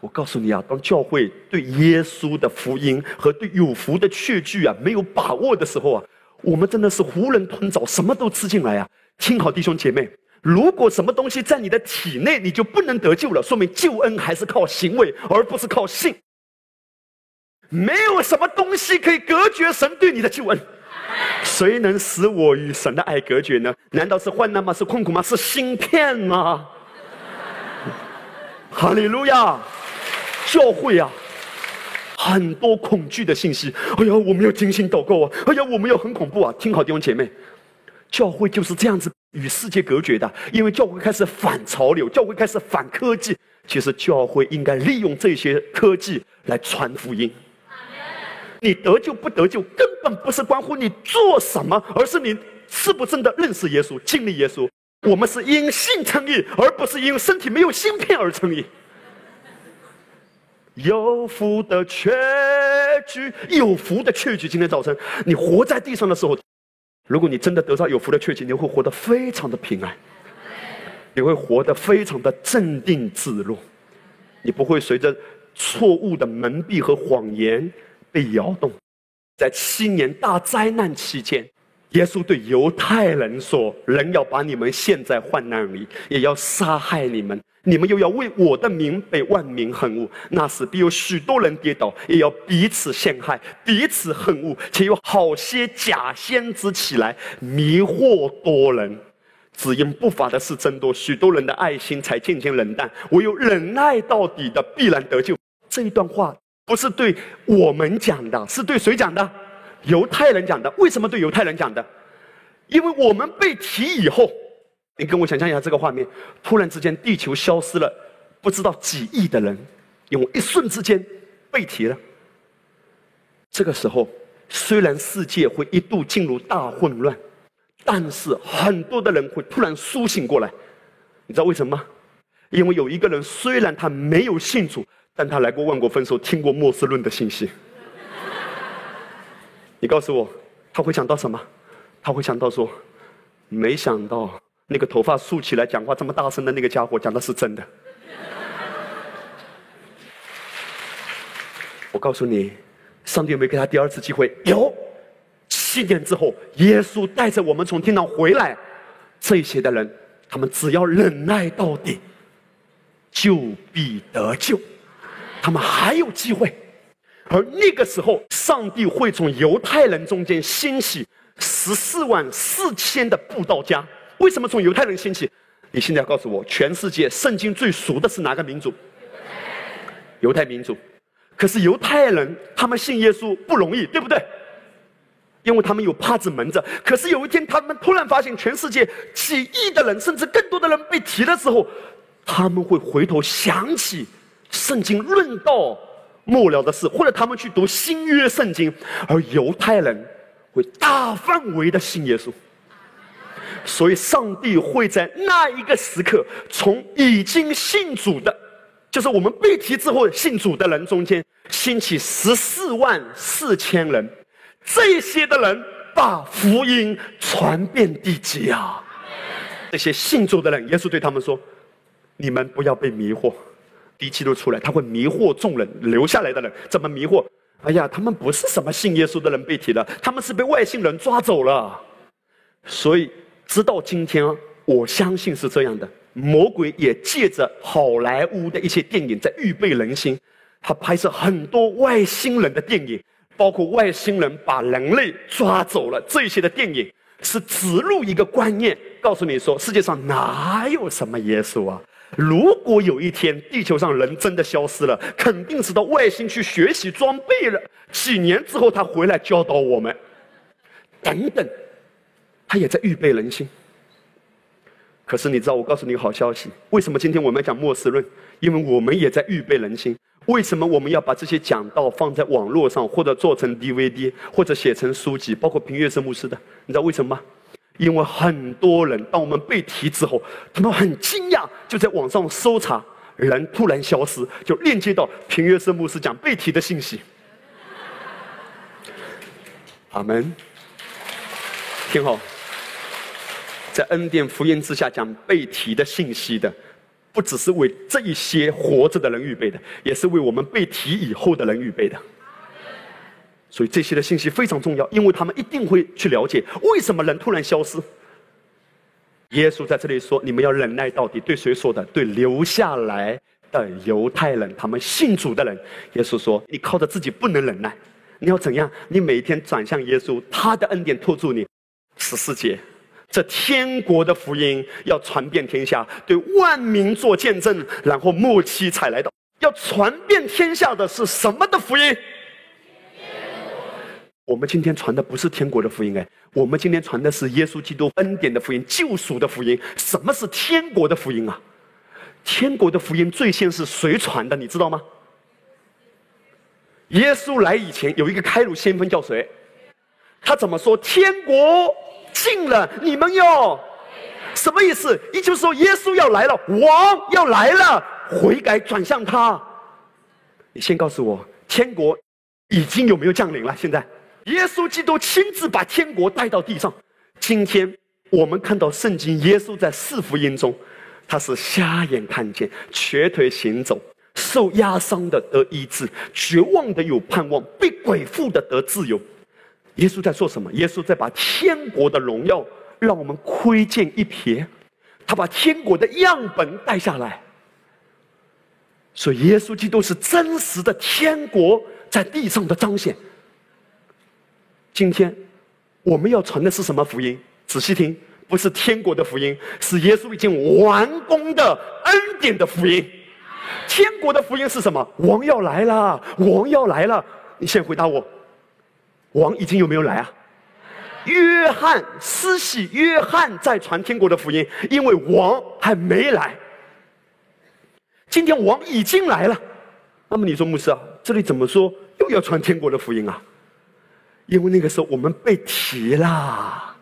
我告诉你啊，当教会对耶稣的福音和对有福的确据啊没有把握的时候啊，我们真的是囫囵吞枣，什么都吃进来啊！听好，弟兄姐妹，如果什么东西在你的体内，你就不能得救了，说明救恩还是靠行为，而不是靠信。没有什么东西可以隔绝神对你的救恩。谁能使我与神的爱隔绝呢？难道是患难吗？是困苦吗？是芯片吗？哈利路亚！教会啊，很多恐惧的信息。哎呀，我们要精心祷告啊！哎呀，我们要很恐怖啊！听好，弟兄姐妹，教会就是这样子与世界隔绝的，因为教会开始反潮流，教会开始反科技。其实教会应该利用这些科技来传福音。你得救不得救，根本不是关乎你做什么，而是你是不是真的认识耶稣、经历耶稣。我们是因信称义，而不是因身体没有芯片而称义。有福的确据，有福的确据。今天早晨你活在地上的时候，如果你真的得到有福的确据，你会活得非常的平安，你会活得非常的镇定自若，你不会随着错误的蒙蔽和谎言。被摇动，在七年大灾难期间，耶稣对犹太人说：“人要把你们陷在患难里，也要杀害你们，你们又要为我的名被万民恨恶。那时必有许多人跌倒，也要彼此陷害，彼此恨恶，且有好些假先知起来迷惑多人。只因不法的事增多，许多人的爱心才渐渐冷淡。唯有忍耐到底的，必然得救。”这一段话。不是对我们讲的，是对谁讲的？犹太人讲的。为什么对犹太人讲的？因为我们被提以后，你跟我想象一下这个画面：突然之间，地球消失了，不知道几亿的人，用一瞬之间被提了。这个时候，虽然世界会一度进入大混乱，但是很多的人会突然苏醒过来。你知道为什么吗？因为有一个人，虽然他没有信主。但他来过万国分手，听过末世论的信息。你告诉我，他会想到什么？他会想到说，没想到那个头发竖起来、讲话这么大声的那个家伙讲的是真的。我告诉你，上帝有没有给他第二次机会？有。七年之后，耶稣带着我们从天堂回来，这些的人，他们只要忍耐到底，就必得救。他们还有机会。而那个时候，上帝会从犹太人中间兴起十四万四千的布道家。为什么从犹太人兴起？你现在告诉我，全世界圣经最熟的是哪个民族？犹太民族。可是犹太人他们信耶稣不容易，对不对？因为他们有帕子蒙着。可是有一天，他们突然发现，全世界几亿的人，甚至更多的人被提的时候，他们会回头想起圣经论道末了的事，或者他们去读新约圣经，而犹太人会大范围的信耶稣。所以，上帝会在那一个时刻，从已经信主的，就是我们被提之后信主的人中间，兴起十四万四千人。这些的人把福音传遍地极啊！这些信主的人，耶稣对他们说：“你们不要被迷惑，第七都出来，他会迷惑众人。留下来的人怎么迷惑？哎呀，他们不是什么信耶稣的人被提了，他们是被外星人抓走了。所以。”直到今天，我相信是这样的。魔鬼也借着好莱坞的一些电影在预备人心，他拍摄很多外星人的电影，包括外星人把人类抓走了这些的电影，是植入一个观念，告诉你说世界上哪有什么耶稣啊？如果有一天地球上人真的消失了，肯定是到外星去学习装备了，几年之后他回来教导我们，等等。他也在预备人心。可是你知道，我告诉你个好消息：为什么今天我们要讲末世论？因为我们也在预备人心。为什么我们要把这些讲道放在网络上，或者做成 DVD，或者写成书籍？包括平月生牧师的，你知道为什么吗？因为很多人当我们被提之后，他们很惊讶，就在网上搜查，人突然消失，就链接到平月生牧师讲被提的信息。阿门。听好。在恩典福音之下讲被提的信息的，不只是为这一些活着的人预备的，也是为我们被提以后的人预备的。所以这些的信息非常重要，因为他们一定会去了解为什么人突然消失。耶稣在这里说：“你们要忍耐到底。”对谁说的？对留下来的犹太人，他们信主的人。耶稣说：“你靠着自己不能忍耐，你要怎样？你每天转向耶稣，他的恩典托住你。”十四节。这天国的福音要传遍天下，对万民做见证，然后末期才来到。要传遍天下的是什么的福音？我们今天传的不是天国的福音，哎，我们今天传的是耶稣基督恩典的福音、救赎的福音。什么是天国的福音啊？天国的福音最先是谁传的？你知道吗？耶稣来以前，有一个开路先锋叫谁？他怎么说？天国。信了，你们要什么意思？也就是说，耶稣要来了，王要来了，悔改转向他。你先告诉我，天国已经有没有降临了？现在，耶稣基督亲自把天国带到地上。今天我们看到圣经，耶稣在四福音中，他是瞎眼看见，瘸腿行走，受压伤的得医治，绝望的有盼望，被鬼附的得自由。耶稣在做什么？耶稣在把天国的荣耀让我们窥见一瞥，他把天国的样本带下来。所以，耶稣基督是真实的天国在地上的彰显。今天我们要传的是什么福音？仔细听，不是天国的福音，是耶稣已经完工的恩典的福音。天国的福音是什么？王要来了，王要来了。你先回答我。王已经有没有来啊？约翰施洗，约翰在传天国的福音，因为王还没来。今天王已经来了，那么你说牧师啊，这里怎么说又要传天国的福音啊？因为那个时候我们被提了，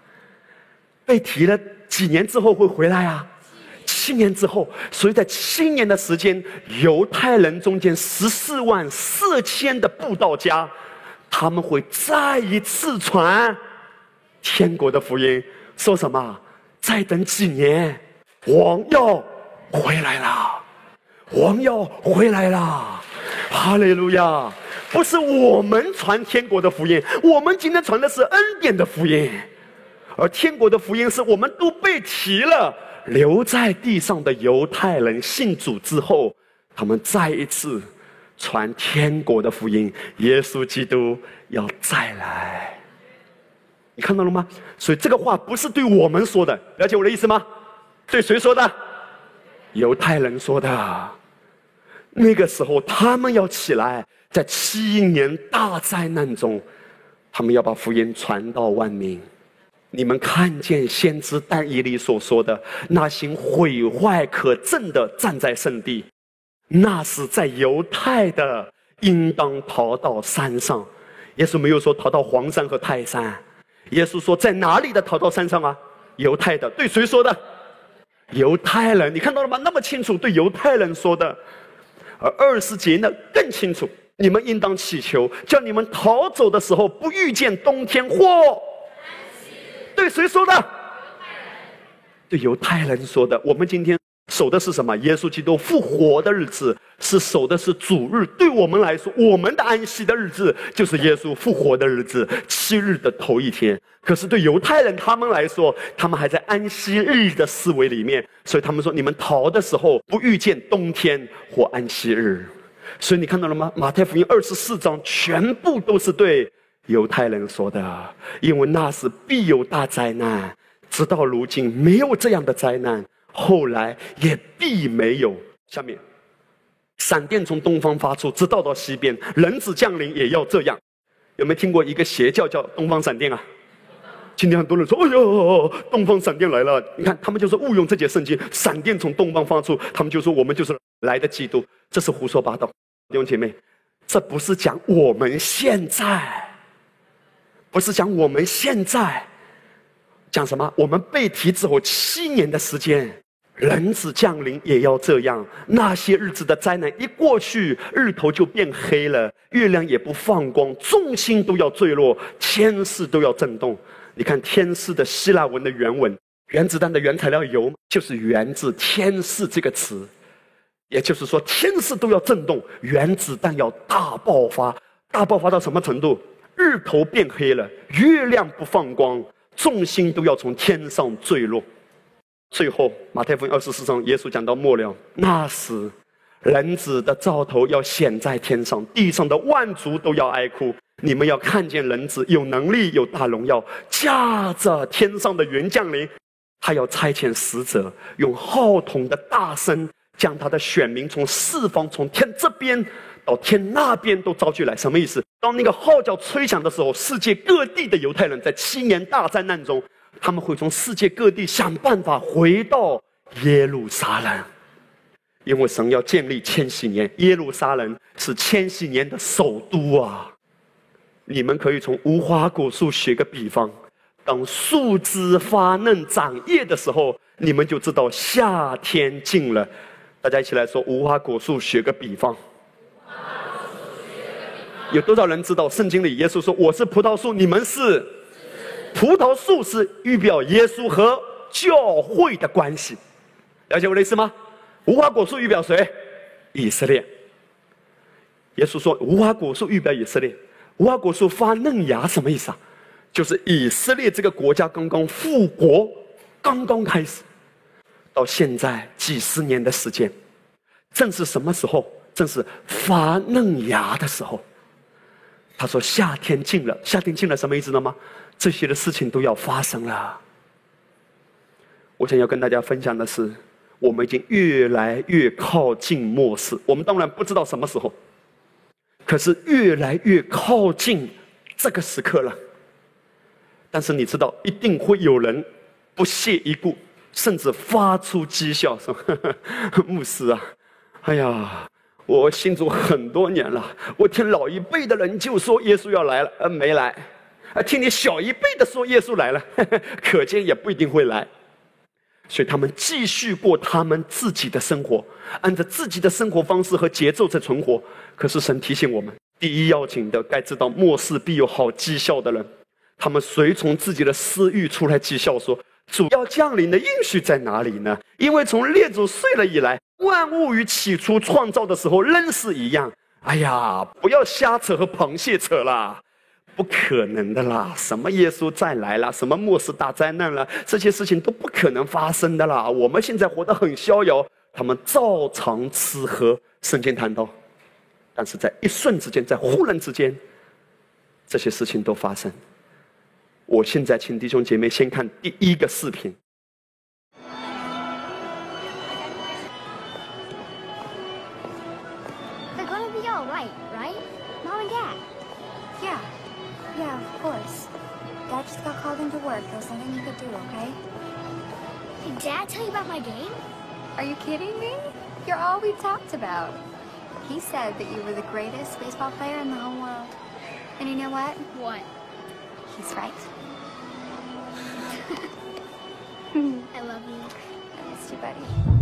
被提了几年之后会回来啊？七年之后，所以在七年的时间，犹太人中间十四万四千的布道家。他们会再一次传天国的福音，说什么？再等几年，王要回来了，王要回来了，哈利路亚！不是我们传天国的福音，我们今天传的是恩典的福音，而天国的福音是我们都被提了。留在地上的犹太人信主之后，他们再一次传天国的福音，耶稣基督要再来。你看到了吗？所以这个话不是对我们说的，了解我的意思吗？对谁说的？犹太人说的。那个时候他们要起来，在七年大灾难中，他们要把福音传到万民。你们看见先知但以理所说的那行毁坏可憎的站在圣地，那是在犹太的，应当逃到山上。耶稣没有说逃到黄山和泰山，耶稣说在哪里的逃到山上啊？犹太的，对谁说的？犹太人，你看到了吗？那么清楚，对犹太人说的。而二十节呢更清楚，你们应当祈求，叫你们逃走的时候不遇见冬天或。对谁说的？对犹太人说的。我们今天守的是什么？耶稣基督复活的日子，是守的是主日。对我们来说，我们的安息的日子就是耶稣复活的日子，七日的头一天。可是对犹太人他们来说，他们还在安息日的思维里面，所以他们说：你们逃的时候不遇见冬天或安息日。所以你看到了吗？马太福音二十四章全部都是对。犹太人说的，因为那是必有大灾难，直到如今没有这样的灾难，后来也必没有。下面，闪电从东方发出，直到到西边，人子降临也要这样。有没有听过一个邪教叫东方闪电啊？今天很多人说：“哎呦，东方闪电来了！”你看，他们就是误用这节圣经，闪电从东方发出，他们就说我们就是来的基督，这是胡说八道。弟兄姐妹，这不是讲我们现在。不是讲我们现在讲什么？我们被提之后七年的时间，人子降临也要这样。那些日子的灾难一过去，日头就变黑了，月亮也不放光，众星都要坠落，天势都要震动。你看天势的希腊文的原文，原子弹的原材料铀就是源自天势这个词，也就是说天势都要震动，原子弹要大爆发，大爆发到什么程度？日头变黑了，月亮不放光，众星都要从天上坠落。最后，马太福音二十四章，耶稣讲到末了，那时，人子的兆头要显在天上，地上的万族都要哀哭。你们要看见人子有能力、有大荣耀，驾着天上的云降临。他要差遣使者，用号筒的大声，将他的选民从四方、从天这边。到天那边都招聚来，什么意思？当那个号角吹响的时候，世界各地的犹太人在七年大灾难中，他们会从世界各地想办法回到耶路撒冷，因为神要建立千禧年，耶路撒冷是千禧年的首都啊！你们可以从无花果树学个比方，当树枝发嫩长叶的时候，你们就知道夏天近了。大家一起来说，无花果树学个比方。有多少人知道圣经里耶稣说：“我是葡萄树，你们是葡萄树，是预表耶稣和教会的关系。”了解我的意思吗？无花果树预表谁？以色列。耶稣说：“无花果树预表以色列，无花果树发嫩芽什么意思啊？就是以色列这个国家刚刚复国，刚刚开始，到现在几十年的时间，正是什么时候？正是发嫩芽的时候。”他说：“夏天近了，夏天近了，什么意思呢吗？这些的事情都要发生了。我想要跟大家分享的是，我们已经越来越靠近末世。我们当然不知道什么时候，可是越来越靠近这个时刻了。但是你知道，一定会有人不屑一顾，甚至发出讥笑说：‘ 牧师啊，哎呀！’”我信主很多年了，我听老一辈的人就说耶稣要来了，呃，没来；啊，听你小一辈的说耶稣来了，可见也不一定会来。所以他们继续过他们自己的生活，按照自己的生活方式和节奏在存活。可是神提醒我们，第一要紧的，该知道末世必有好讥笑的人，他们随从自己的私欲出来讥笑说。主要降临的应许在哪里呢？因为从列祖睡了以来，万物与起初创造的时候仍是一样。哎呀，不要瞎扯和螃蟹扯啦，不可能的啦！什么耶稣再来了，什么末世大灾难了，这些事情都不可能发生的啦！我们现在活得很逍遥，他们照常吃喝。圣经谈到，但是在一瞬之间，在忽然之间，这些事情都发生。我现在请弟兄姐妹先看第一个视频。Nothing you could do, okay? Did Dad tell you about my game? Are you kidding me? You're all we talked about. He said that you were the greatest baseball player in the whole world. And you know what? What? He's right. I love you. I missed you, buddy.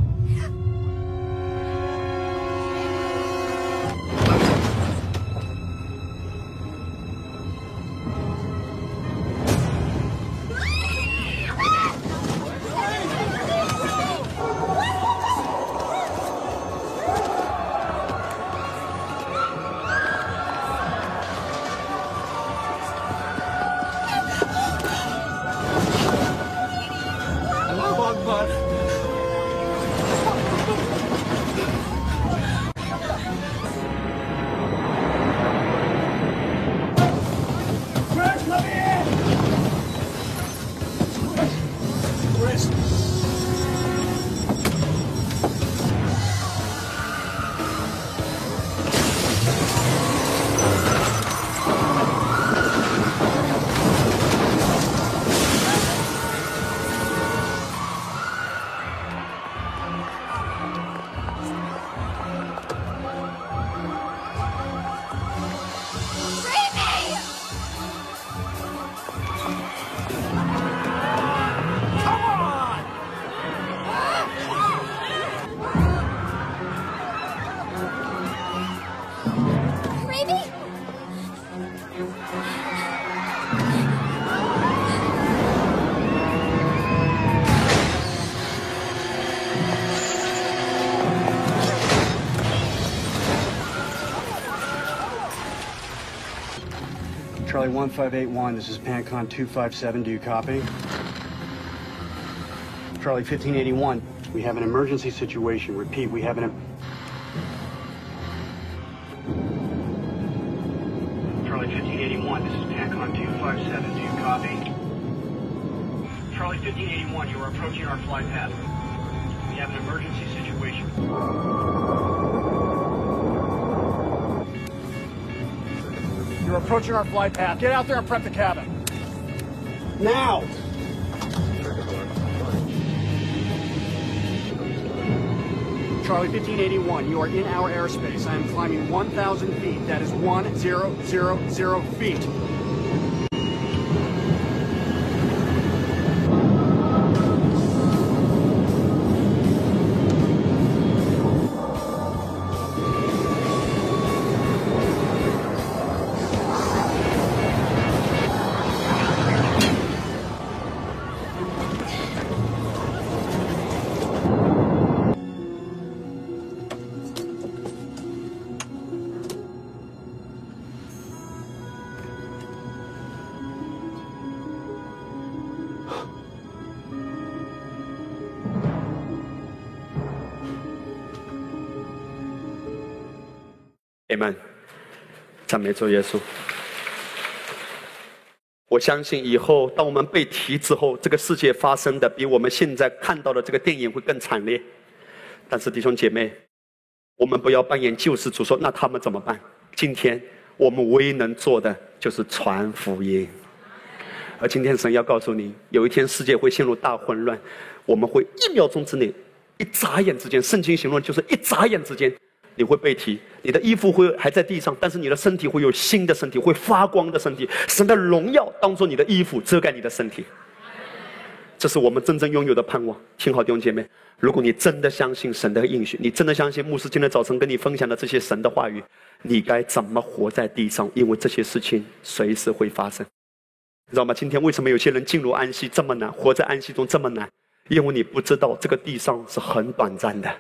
Charlie 1581, this is Pancon 257, do you copy? Charlie 1581, we have an emergency situation. Repeat, we have an... Charlie 1581, this is Pancon 257, do you copy? Charlie 1581, you are approaching our flight path. We have an emergency situation. Approaching our flight path. Get out there and prep the cabin. Now! Charlie 1581, you are in our airspace. I am climbing 1,000 feet. That is 1,000 feet. 赞美主耶稣。我相信以后，当我们被提之后，这个世界发生的比我们现在看到的这个电影会更惨烈。但是弟兄姐妹，我们不要扮演救世主，说那他们怎么办？今天我们唯一能做的就是传福音。而今天神要告诉你，有一天世界会陷入大混乱，我们会一秒钟之内，一眨眼之间，圣经形容就是一眨眼之间。你会被提，你的衣服会还在地上，但是你的身体会有新的身体，会发光的身体。神的荣耀当做你的衣服遮盖你的身体，这是我们真正拥有的盼望。听好，弟兄姐妹，如果你真的相信神的应许，你真的相信牧师今天早晨跟你分享的这些神的话语，你该怎么活在地上？因为这些事情随时会发生，知道吗？今天为什么有些人进入安息这么难，活在安息中这么难？因为你不知道这个地上是很短暂的。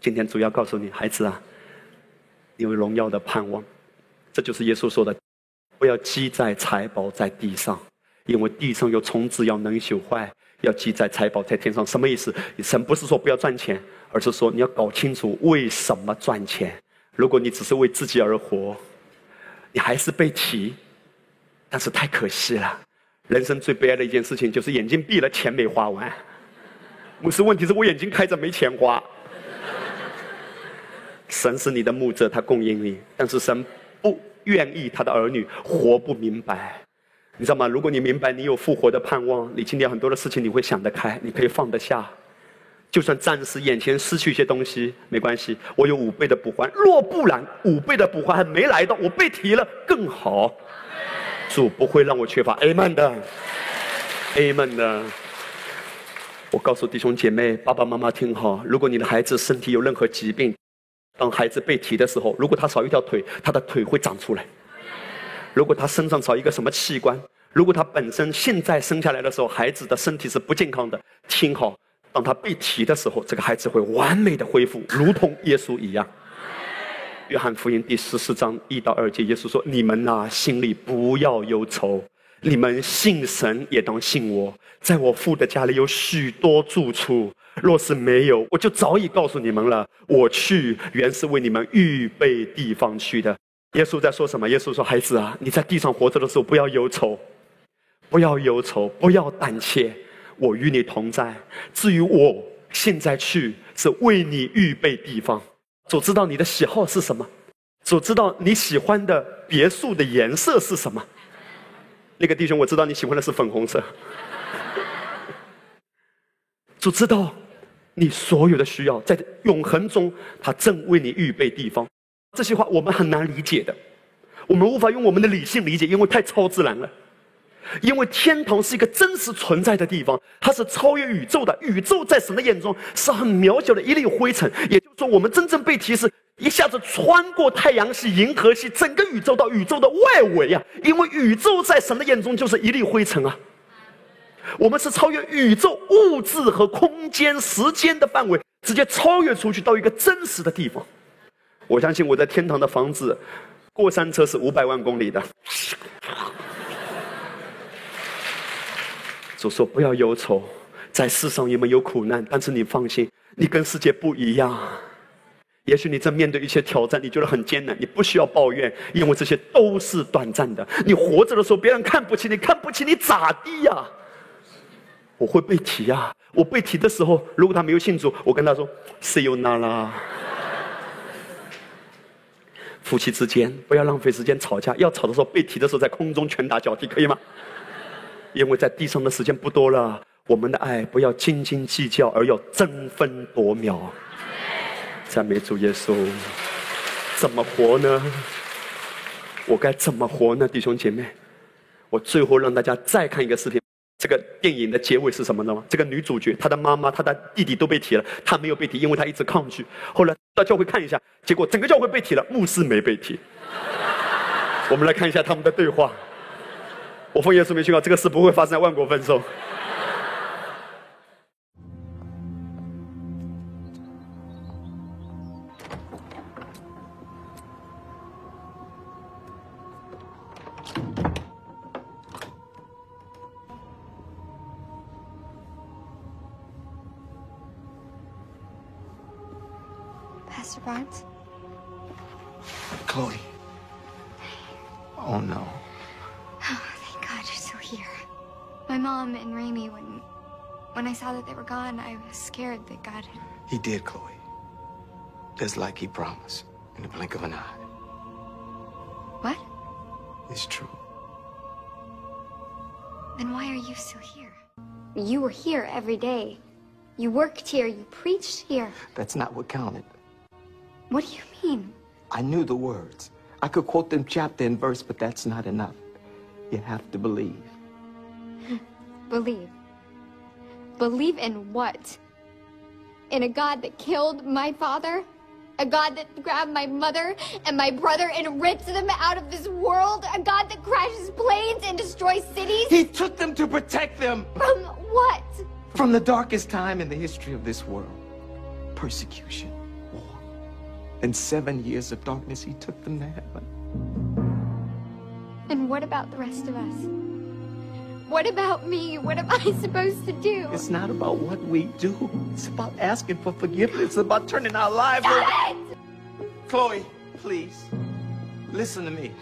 今天主要告诉你，孩子啊，有荣耀的盼望。这就是耶稣说的：不要积在财宝在地上，因为地上有虫子要能朽坏；要积在财宝在天上。什么意思？神不是说不要赚钱，而是说你要搞清楚为什么赚钱。如果你只是为自己而活，你还是被提，但是太可惜了。人生最悲哀的一件事情就是眼睛闭了，钱没花完。牧师，问题是我眼睛开着没钱花。神是你的牧者，他供应你，但是神不愿意他的儿女活不明白，你知道吗？如果你明白你有复活的盼望，你今天很多的事情你会想得开，你可以放得下。就算暂时眼前失去一些东西，没关系，我有五倍的补还。若不然，五倍的补还还没来到，我被提了更好。主不会让我缺乏，Amen 的，Amen 的。我告诉弟兄姐妹、爸爸妈妈听好，如果你的孩子身体有任何疾病，当孩子被提的时候，如果他少一条腿，他的腿会长出来；如果他身上少一个什么器官，如果他本身现在生下来的时候，孩子的身体是不健康的，听好。当他被提的时候，这个孩子会完美的恢复，如同耶稣一样。约翰福音第十四章一到二节，耶稣说：“你们呐，心里不要忧愁。你们信神，也当信我。在我父的家里有许多住处，若是没有，我就早已告诉你们了。我去，原是为你们预备地方去的。”耶稣在说什么？耶稣说：“孩子啊，你在地上活着的时候，不要忧愁，不要忧愁，不要胆怯。”我与你同在。至于我现在去，是为你预备地方。主知道你的喜好是什么，主知道你喜欢的别墅的颜色是什么。那个弟兄，我知道你喜欢的是粉红色。主知道你所有的需要，在永恒中，他正为你预备地方。这些话我们很难理解的，我们无法用我们的理性理解，因为太超自然了。因为天堂是一个真实存在的地方，它是超越宇宙的。宇宙在神的眼中是很渺小的一粒灰尘。也就是说，我们真正被提示一下子穿过太阳系、银河系，整个宇宙到宇宙的外围啊！因为宇宙在神的眼中就是一粒灰尘啊。我们是超越宇宙物质和空间、时间的范围，直接超越出去到一个真实的地方。我相信我在天堂的房子，过山车是五百万公里的。主说：“不要忧愁，在世上你们有苦难，但是你放心，你跟世界不一样。也许你正面对一些挑战，你觉得很艰难，你不需要抱怨，因为这些都是短暂的。你活着的时候，别人看不起你，看不起你咋地呀？我会被提呀！我被提的时候，如果他没有信主，我跟他说：‘See you now 啦。’夫妻之间不要浪费时间吵架，要吵的时候，被提的时候在空中拳打脚踢，可以吗？”因为在地上的时间不多了，我们的爱不要斤斤计较，而要争分夺秒。赞美主耶稣，怎么活呢？我该怎么活呢？弟兄姐妹，我最后让大家再看一个视频。这个电影的结尾是什么呢？这个女主角，她的妈妈、她的弟弟都被提了，她没有被提，因为她一直抗拒。后来到教会看一下，结果整个教会被提了，牧师没被提。我们来看一下他们的对话。我奉耶稣名宣告，这个事不会发生在万国分手。Pastor Barnes? Chloe. Oh no. Oh, thank God you're still here. My mom and Raimi, when when I saw that they were gone, I was scared that God had... He did, Chloe. Just like he promised, in the blink of an eye. What? It's true. Then why are you still here? You were here every day. You worked here, you preached here. That's not what counted. What do you mean? I knew the words. I could quote them chapter and verse, but that's not enough. You have to believe. Believe. Believe in what? In a God that killed my father? A God that grabbed my mother and my brother and ripped them out of this world? A God that crashes planes and destroys cities? He took them to protect them. From what? From the darkest time in the history of this world. Persecution, In seven years of darkness, he took them to heaven. And what about the rest of us? What about me? What am I supposed to do? It's not about what we do. It's about asking for forgiveness. It's about turning our lives Stop over. it! Chloe, please, listen to me.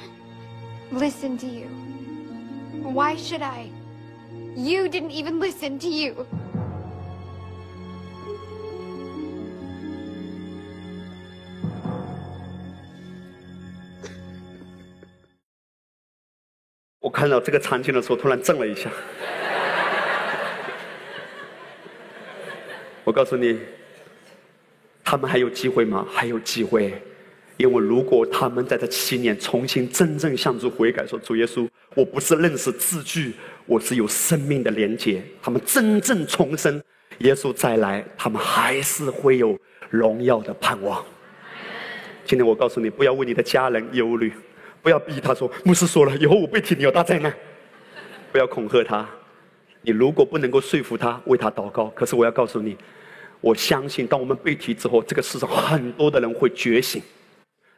Listen to you. Why should I? You didn't even listen to you. 看到这个场景的时候，突然震了一下。我告诉你，他们还有机会吗？还有机会，因为如果他们在这七年重新真正向主悔改，说主耶稣，我不是认识字句，我是有生命的连接。他们真正重生，耶稣再来，他们还是会有荣耀的盼望。今天我告诉你，不要为你的家人忧虑。不要逼他说，牧师说了，以后我被提，你有大灾难。不要恐吓他，你如果不能够说服他，为他祷告。可是我要告诉你，我相信，当我们被提之后，这个世上很多的人会觉醒。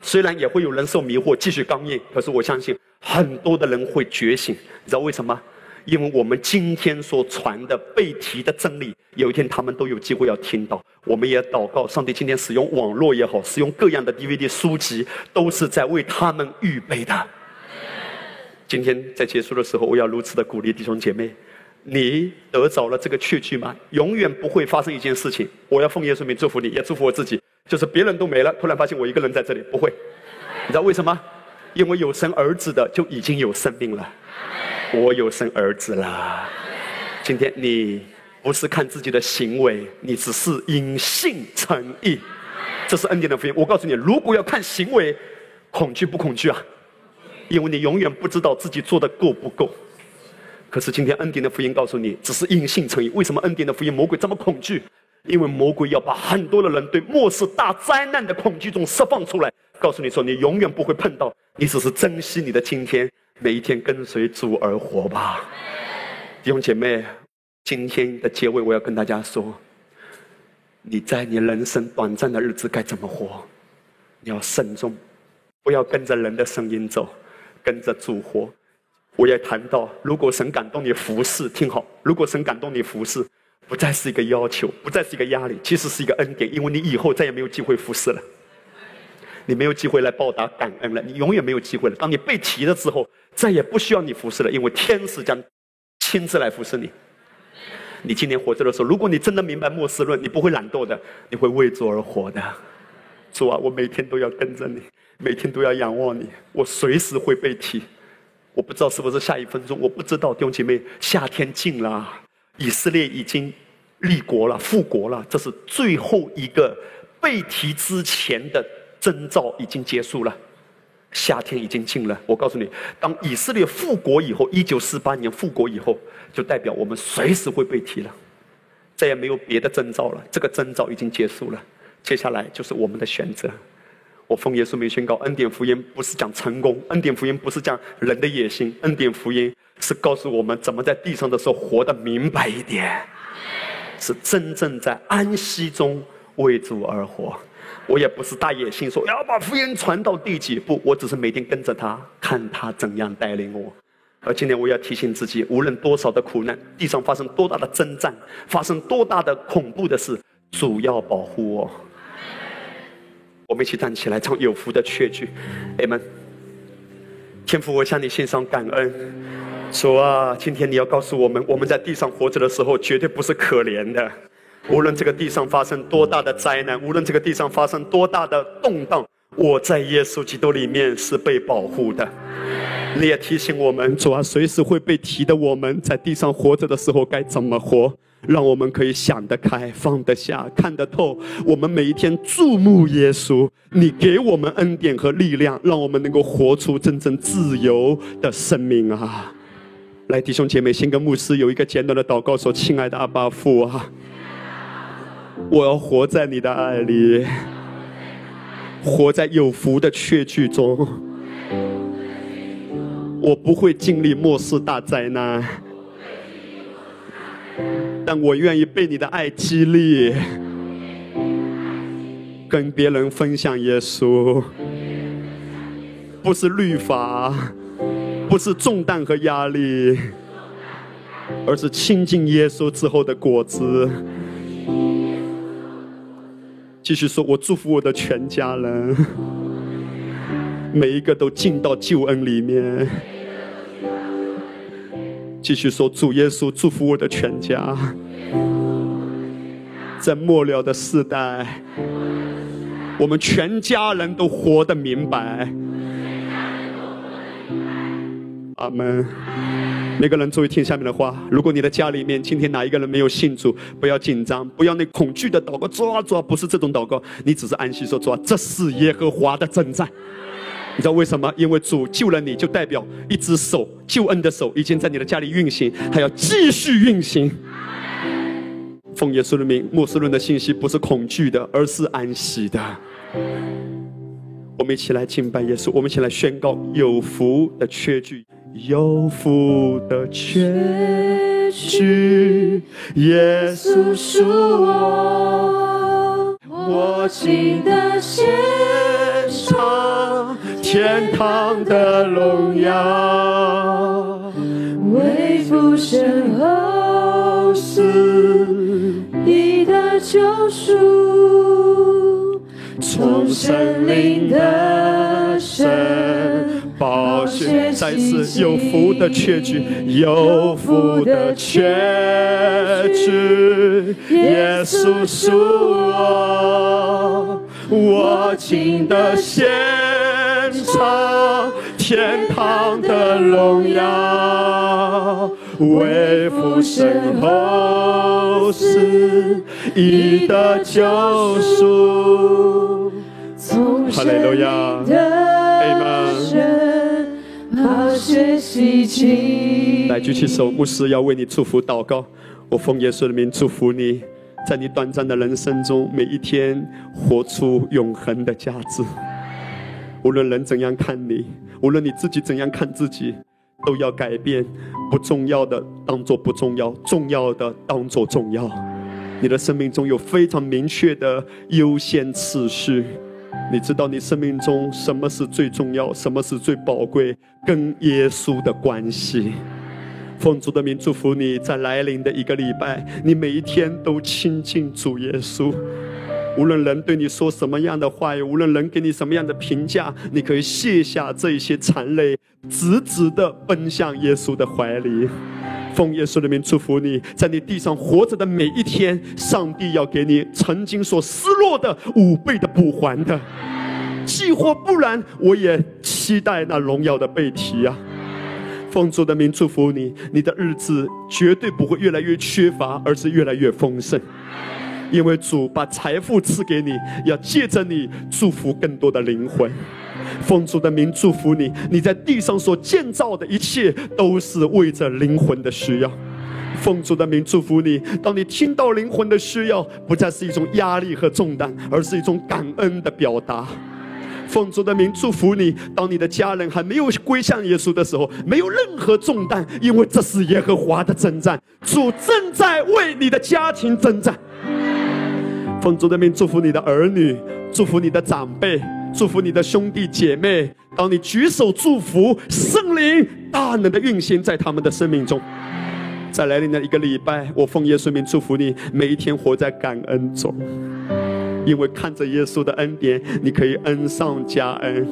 虽然也会有人受迷惑，继续刚硬，可是我相信很多的人会觉醒。你知道为什么？因为我们今天所传的被提的真理，有一天他们都有机会要听到。我们也祷告，上帝今天使用网络也好，使用各样的 DVD 书籍，都是在为他们预备的。今天在结束的时候，我要如此的鼓励弟兄姐妹：你得着了这个确据吗？永远不会发生一件事情。我要奉耶稣名祝福你，也祝福我自己，就是别人都没了，突然发现我一个人在这里，不会。你知道为什么？因为有生儿子的就已经有生命了。我有生儿子啦。今天你不是看自己的行为，你只是因信诚意，这是恩典的福音。我告诉你，如果要看行为，恐惧不恐惧啊？因为你永远不知道自己做的够不够。可是今天恩典的福音告诉你，只是因信诚意。为什么恩典的福音魔鬼这么恐惧？因为魔鬼要把很多的人对末世大灾难的恐惧中释放出来，告诉你说你永远不会碰到，你只是珍惜你的今天。每一天跟随主而活吧，弟兄姐妹，今天的结尾我要跟大家说：你在你人生短暂的日子该怎么活？你要慎重，不要跟着人的声音走，跟着主活。我也谈到，如果神感动你服侍，听好，如果神感动你服侍，不再是一个要求，不再是一个压力，其实是一个恩典，因为你以后再也没有机会服侍了。你没有机会来报答感恩了，你永远没有机会了。当你被提了之后，再也不需要你服侍了，因为天使将亲自来服侍你。你今天活着的时候，如果你真的明白末世论，你不会懒惰的，你会为主而活的。主啊，我每天都要跟着你，每天都要仰望你，我随时会被提。我不知道是不是下一分钟，我不知道弟兄姐妹，夏天近了，以色列已经立国了，复国了，这是最后一个被提之前的。征兆已经结束了，夏天已经近了。我告诉你，当以色列复国以后，一九四八年复国以后，就代表我们随时会被提了，再也没有别的征兆了。这个征兆已经结束了，接下来就是我们的选择。我奉耶稣名宣告：恩典福音不是讲成功，恩典福音不是讲人的野心，恩典福音是告诉我们怎么在地上的时候活得明白一点，是真正在安息中为主而活。我也不是大野心，说要把福音传到第几步。我只是每天跟着他，看他怎样带领我。而今天我要提醒自己，无论多少的苦难，地上发生多大的征战，发生多大的恐怖的事，主要保护我。我们一起站起来唱有福的确句，amen。天父，我向你献上感恩。主啊，今天你要告诉我们，我们在地上活着的时候，绝对不是可怜的。无论这个地上发生多大的灾难，无论这个地上发生多大的动荡，我在耶稣基督里面是被保护的。你也提醒我们，主啊，随时会被提的我们在地上活着的时候该怎么活，让我们可以想得开、放得下、看得透。我们每一天注目耶稣，你给我们恩典和力量，让我们能够活出真正自由的生命啊！来，弟兄姐妹，先跟牧师有一个简短的祷告，说：“亲爱的阿爸父啊。”我要活在你的爱里，活在有福的确据中。我不会经历末世大灾难，但我愿意被你的爱激励，跟别人分享耶稣，不是律法，不是重担和压力，而是亲近耶稣之后的果子。继续说，我祝福我的全家人，每一个都进到救恩里面。继续说，主耶稣祝福我的全家，在末了的世代，我们全家人都活得明白。阿门。每个人注意听下面的话：如果你的家里面今天哪一个人没有信主，不要紧张，不要那恐惧的祷告，抓啊主啊，不是这种祷告，你只是安息说抓，这是耶和华的征战。你知道为什么？因为主救了你，就代表一只手救恩的手已经在你的家里运行，还要继续运行。奉耶稣的名，穆斯论的信息不是恐惧的，而是安息的。我们一起来敬拜耶稣，我们一起来宣告有福的缺据。有福的确据，耶稣是我，我心的献上，天堂的荣耀，为父神后世，你的救赎，从神灵的神。宝血再次有福的确据，有福的确据，耶稣是我，我敬的献唱，天堂的荣耀，为父身后世已的救赎，从神灵的神。来举起手，牧师要为你祝福祷告。我奉耶稣的名祝福你，在你短暂的人生中，每一天活出永恒的价值。无论人怎样看你，无论你自己怎样看自己，都要改变。不重要的当做不重要，重要的当做重要。你的生命中有非常明确的优先次序。你知道你生命中什么是最重要，什么是最宝贵，跟耶稣的关系。奉主的名祝福你在来临的一个礼拜，你每一天都亲近主耶稣。无论人对你说什么样的话语，无论人给你什么样的评价，你可以卸下这些残泪，直直的奔向耶稣的怀里。奉耶稣的名祝福你，在你地上活着的每一天，上帝要给你曾经所失落的五倍的补还的。计或不然，我也期待那荣耀的背提啊！奉主的名祝福你，你的日子绝对不会越来越缺乏，而是越来越丰盛。因为主把财富赐给你，要借着你祝福更多的灵魂。奉主的名祝福你，你在地上所建造的一切都是为着灵魂的需要。奉主的名祝福你，当你听到灵魂的需要，不再是一种压力和重担，而是一种感恩的表达。奉主的名祝福你，当你的家人还没有归向耶稣的时候，没有任何重担，因为这是耶和华的征战，主正在为你的家庭征战。奉主的名祝福你的儿女，祝福你的长辈。祝福你的兄弟姐妹，当你举手祝福，圣灵大能的运行在他们的生命中。在来临的一个礼拜，我奉耶稣名祝福你，每一天活在感恩中，因为看着耶稣的恩典，你可以恩上加恩。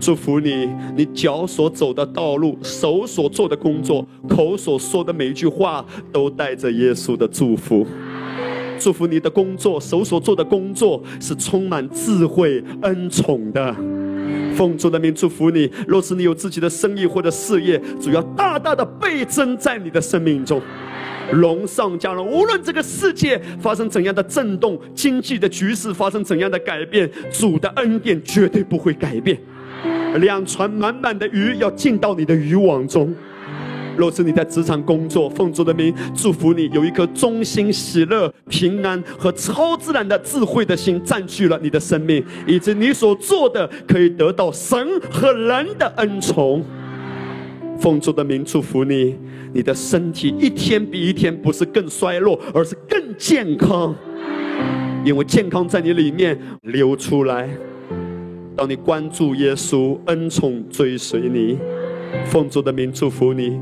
祝福你，你脚所走的道路，手所做的工作，口所说的每一句话，都带着耶稣的祝福。祝福你的工作，手所做的工作是充满智慧、恩宠的。奉主的名祝福你。若是你有自己的生意或者事业，主要大大的倍增在你的生命中，龙上加龙。无论这个世界发生怎样的震动，经济的局势发生怎样的改变，主的恩典绝对不会改变。两船满满的鱼要进到你的渔网中。若是你在职场工作，奉主的名祝福你，有一颗忠心、喜乐、平安和超自然的智慧的心占据了你的生命，以及你所做的可以得到神和人的恩宠。奉主的名祝福你，你的身体一天比一天不是更衰弱，而是更健康。因为健康在你里面流出来。当你关注耶稣，恩宠追随你，奉主的名祝福你，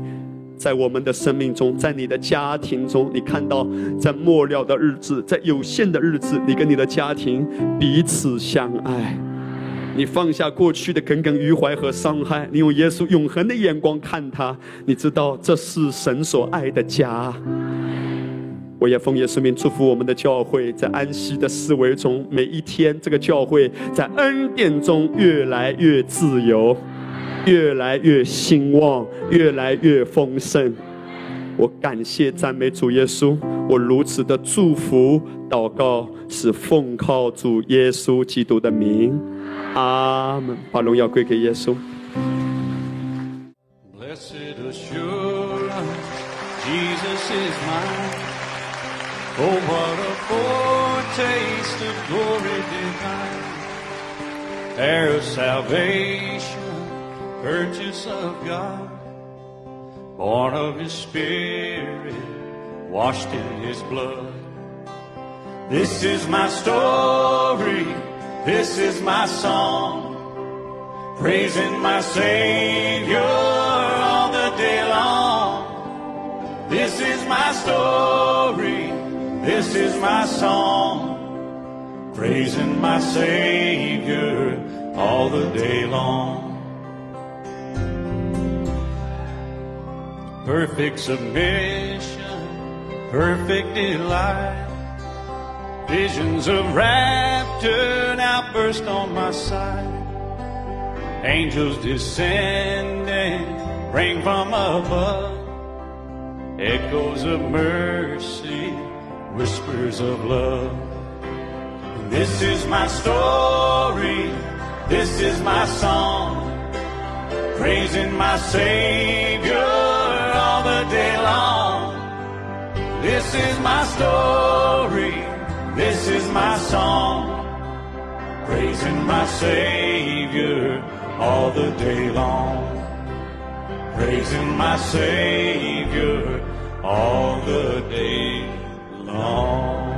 在我们的生命中，在你的家庭中，你看到在末了的日子，在有限的日子，你跟你的家庭彼此相爱。你放下过去的耿耿于怀和伤害，你用耶稣永恒的眼光看他，你知道这是神所爱的家。我也奉耶稣名祝福我们的教会，在安息的思维中，每一天这个教会在恩典中越来越自由，越来越兴旺，越来越丰盛。我感谢赞美主耶稣，我如此的祝福祷告，是奉靠主耶稣基督的名。阿门。把荣耀归给耶稣。Blessed assurance, Jesus is mine. Oh, what a foretaste of glory divine. Heir of salvation, purchase of God, born of His Spirit, washed in His blood. This is my story, this is my song, praising my Savior all the day long. This is my story, this is my song, praising my Savior all the day long. Perfect submission, perfect delight. Visions of rapture now burst on my sight. Angels descending, ring from above. Echoes of mercy, whispers of love. This is my story, this is my song, praising my Savior This is my story, this is my song, praising my Savior all the day long. Praising my Savior all the day long.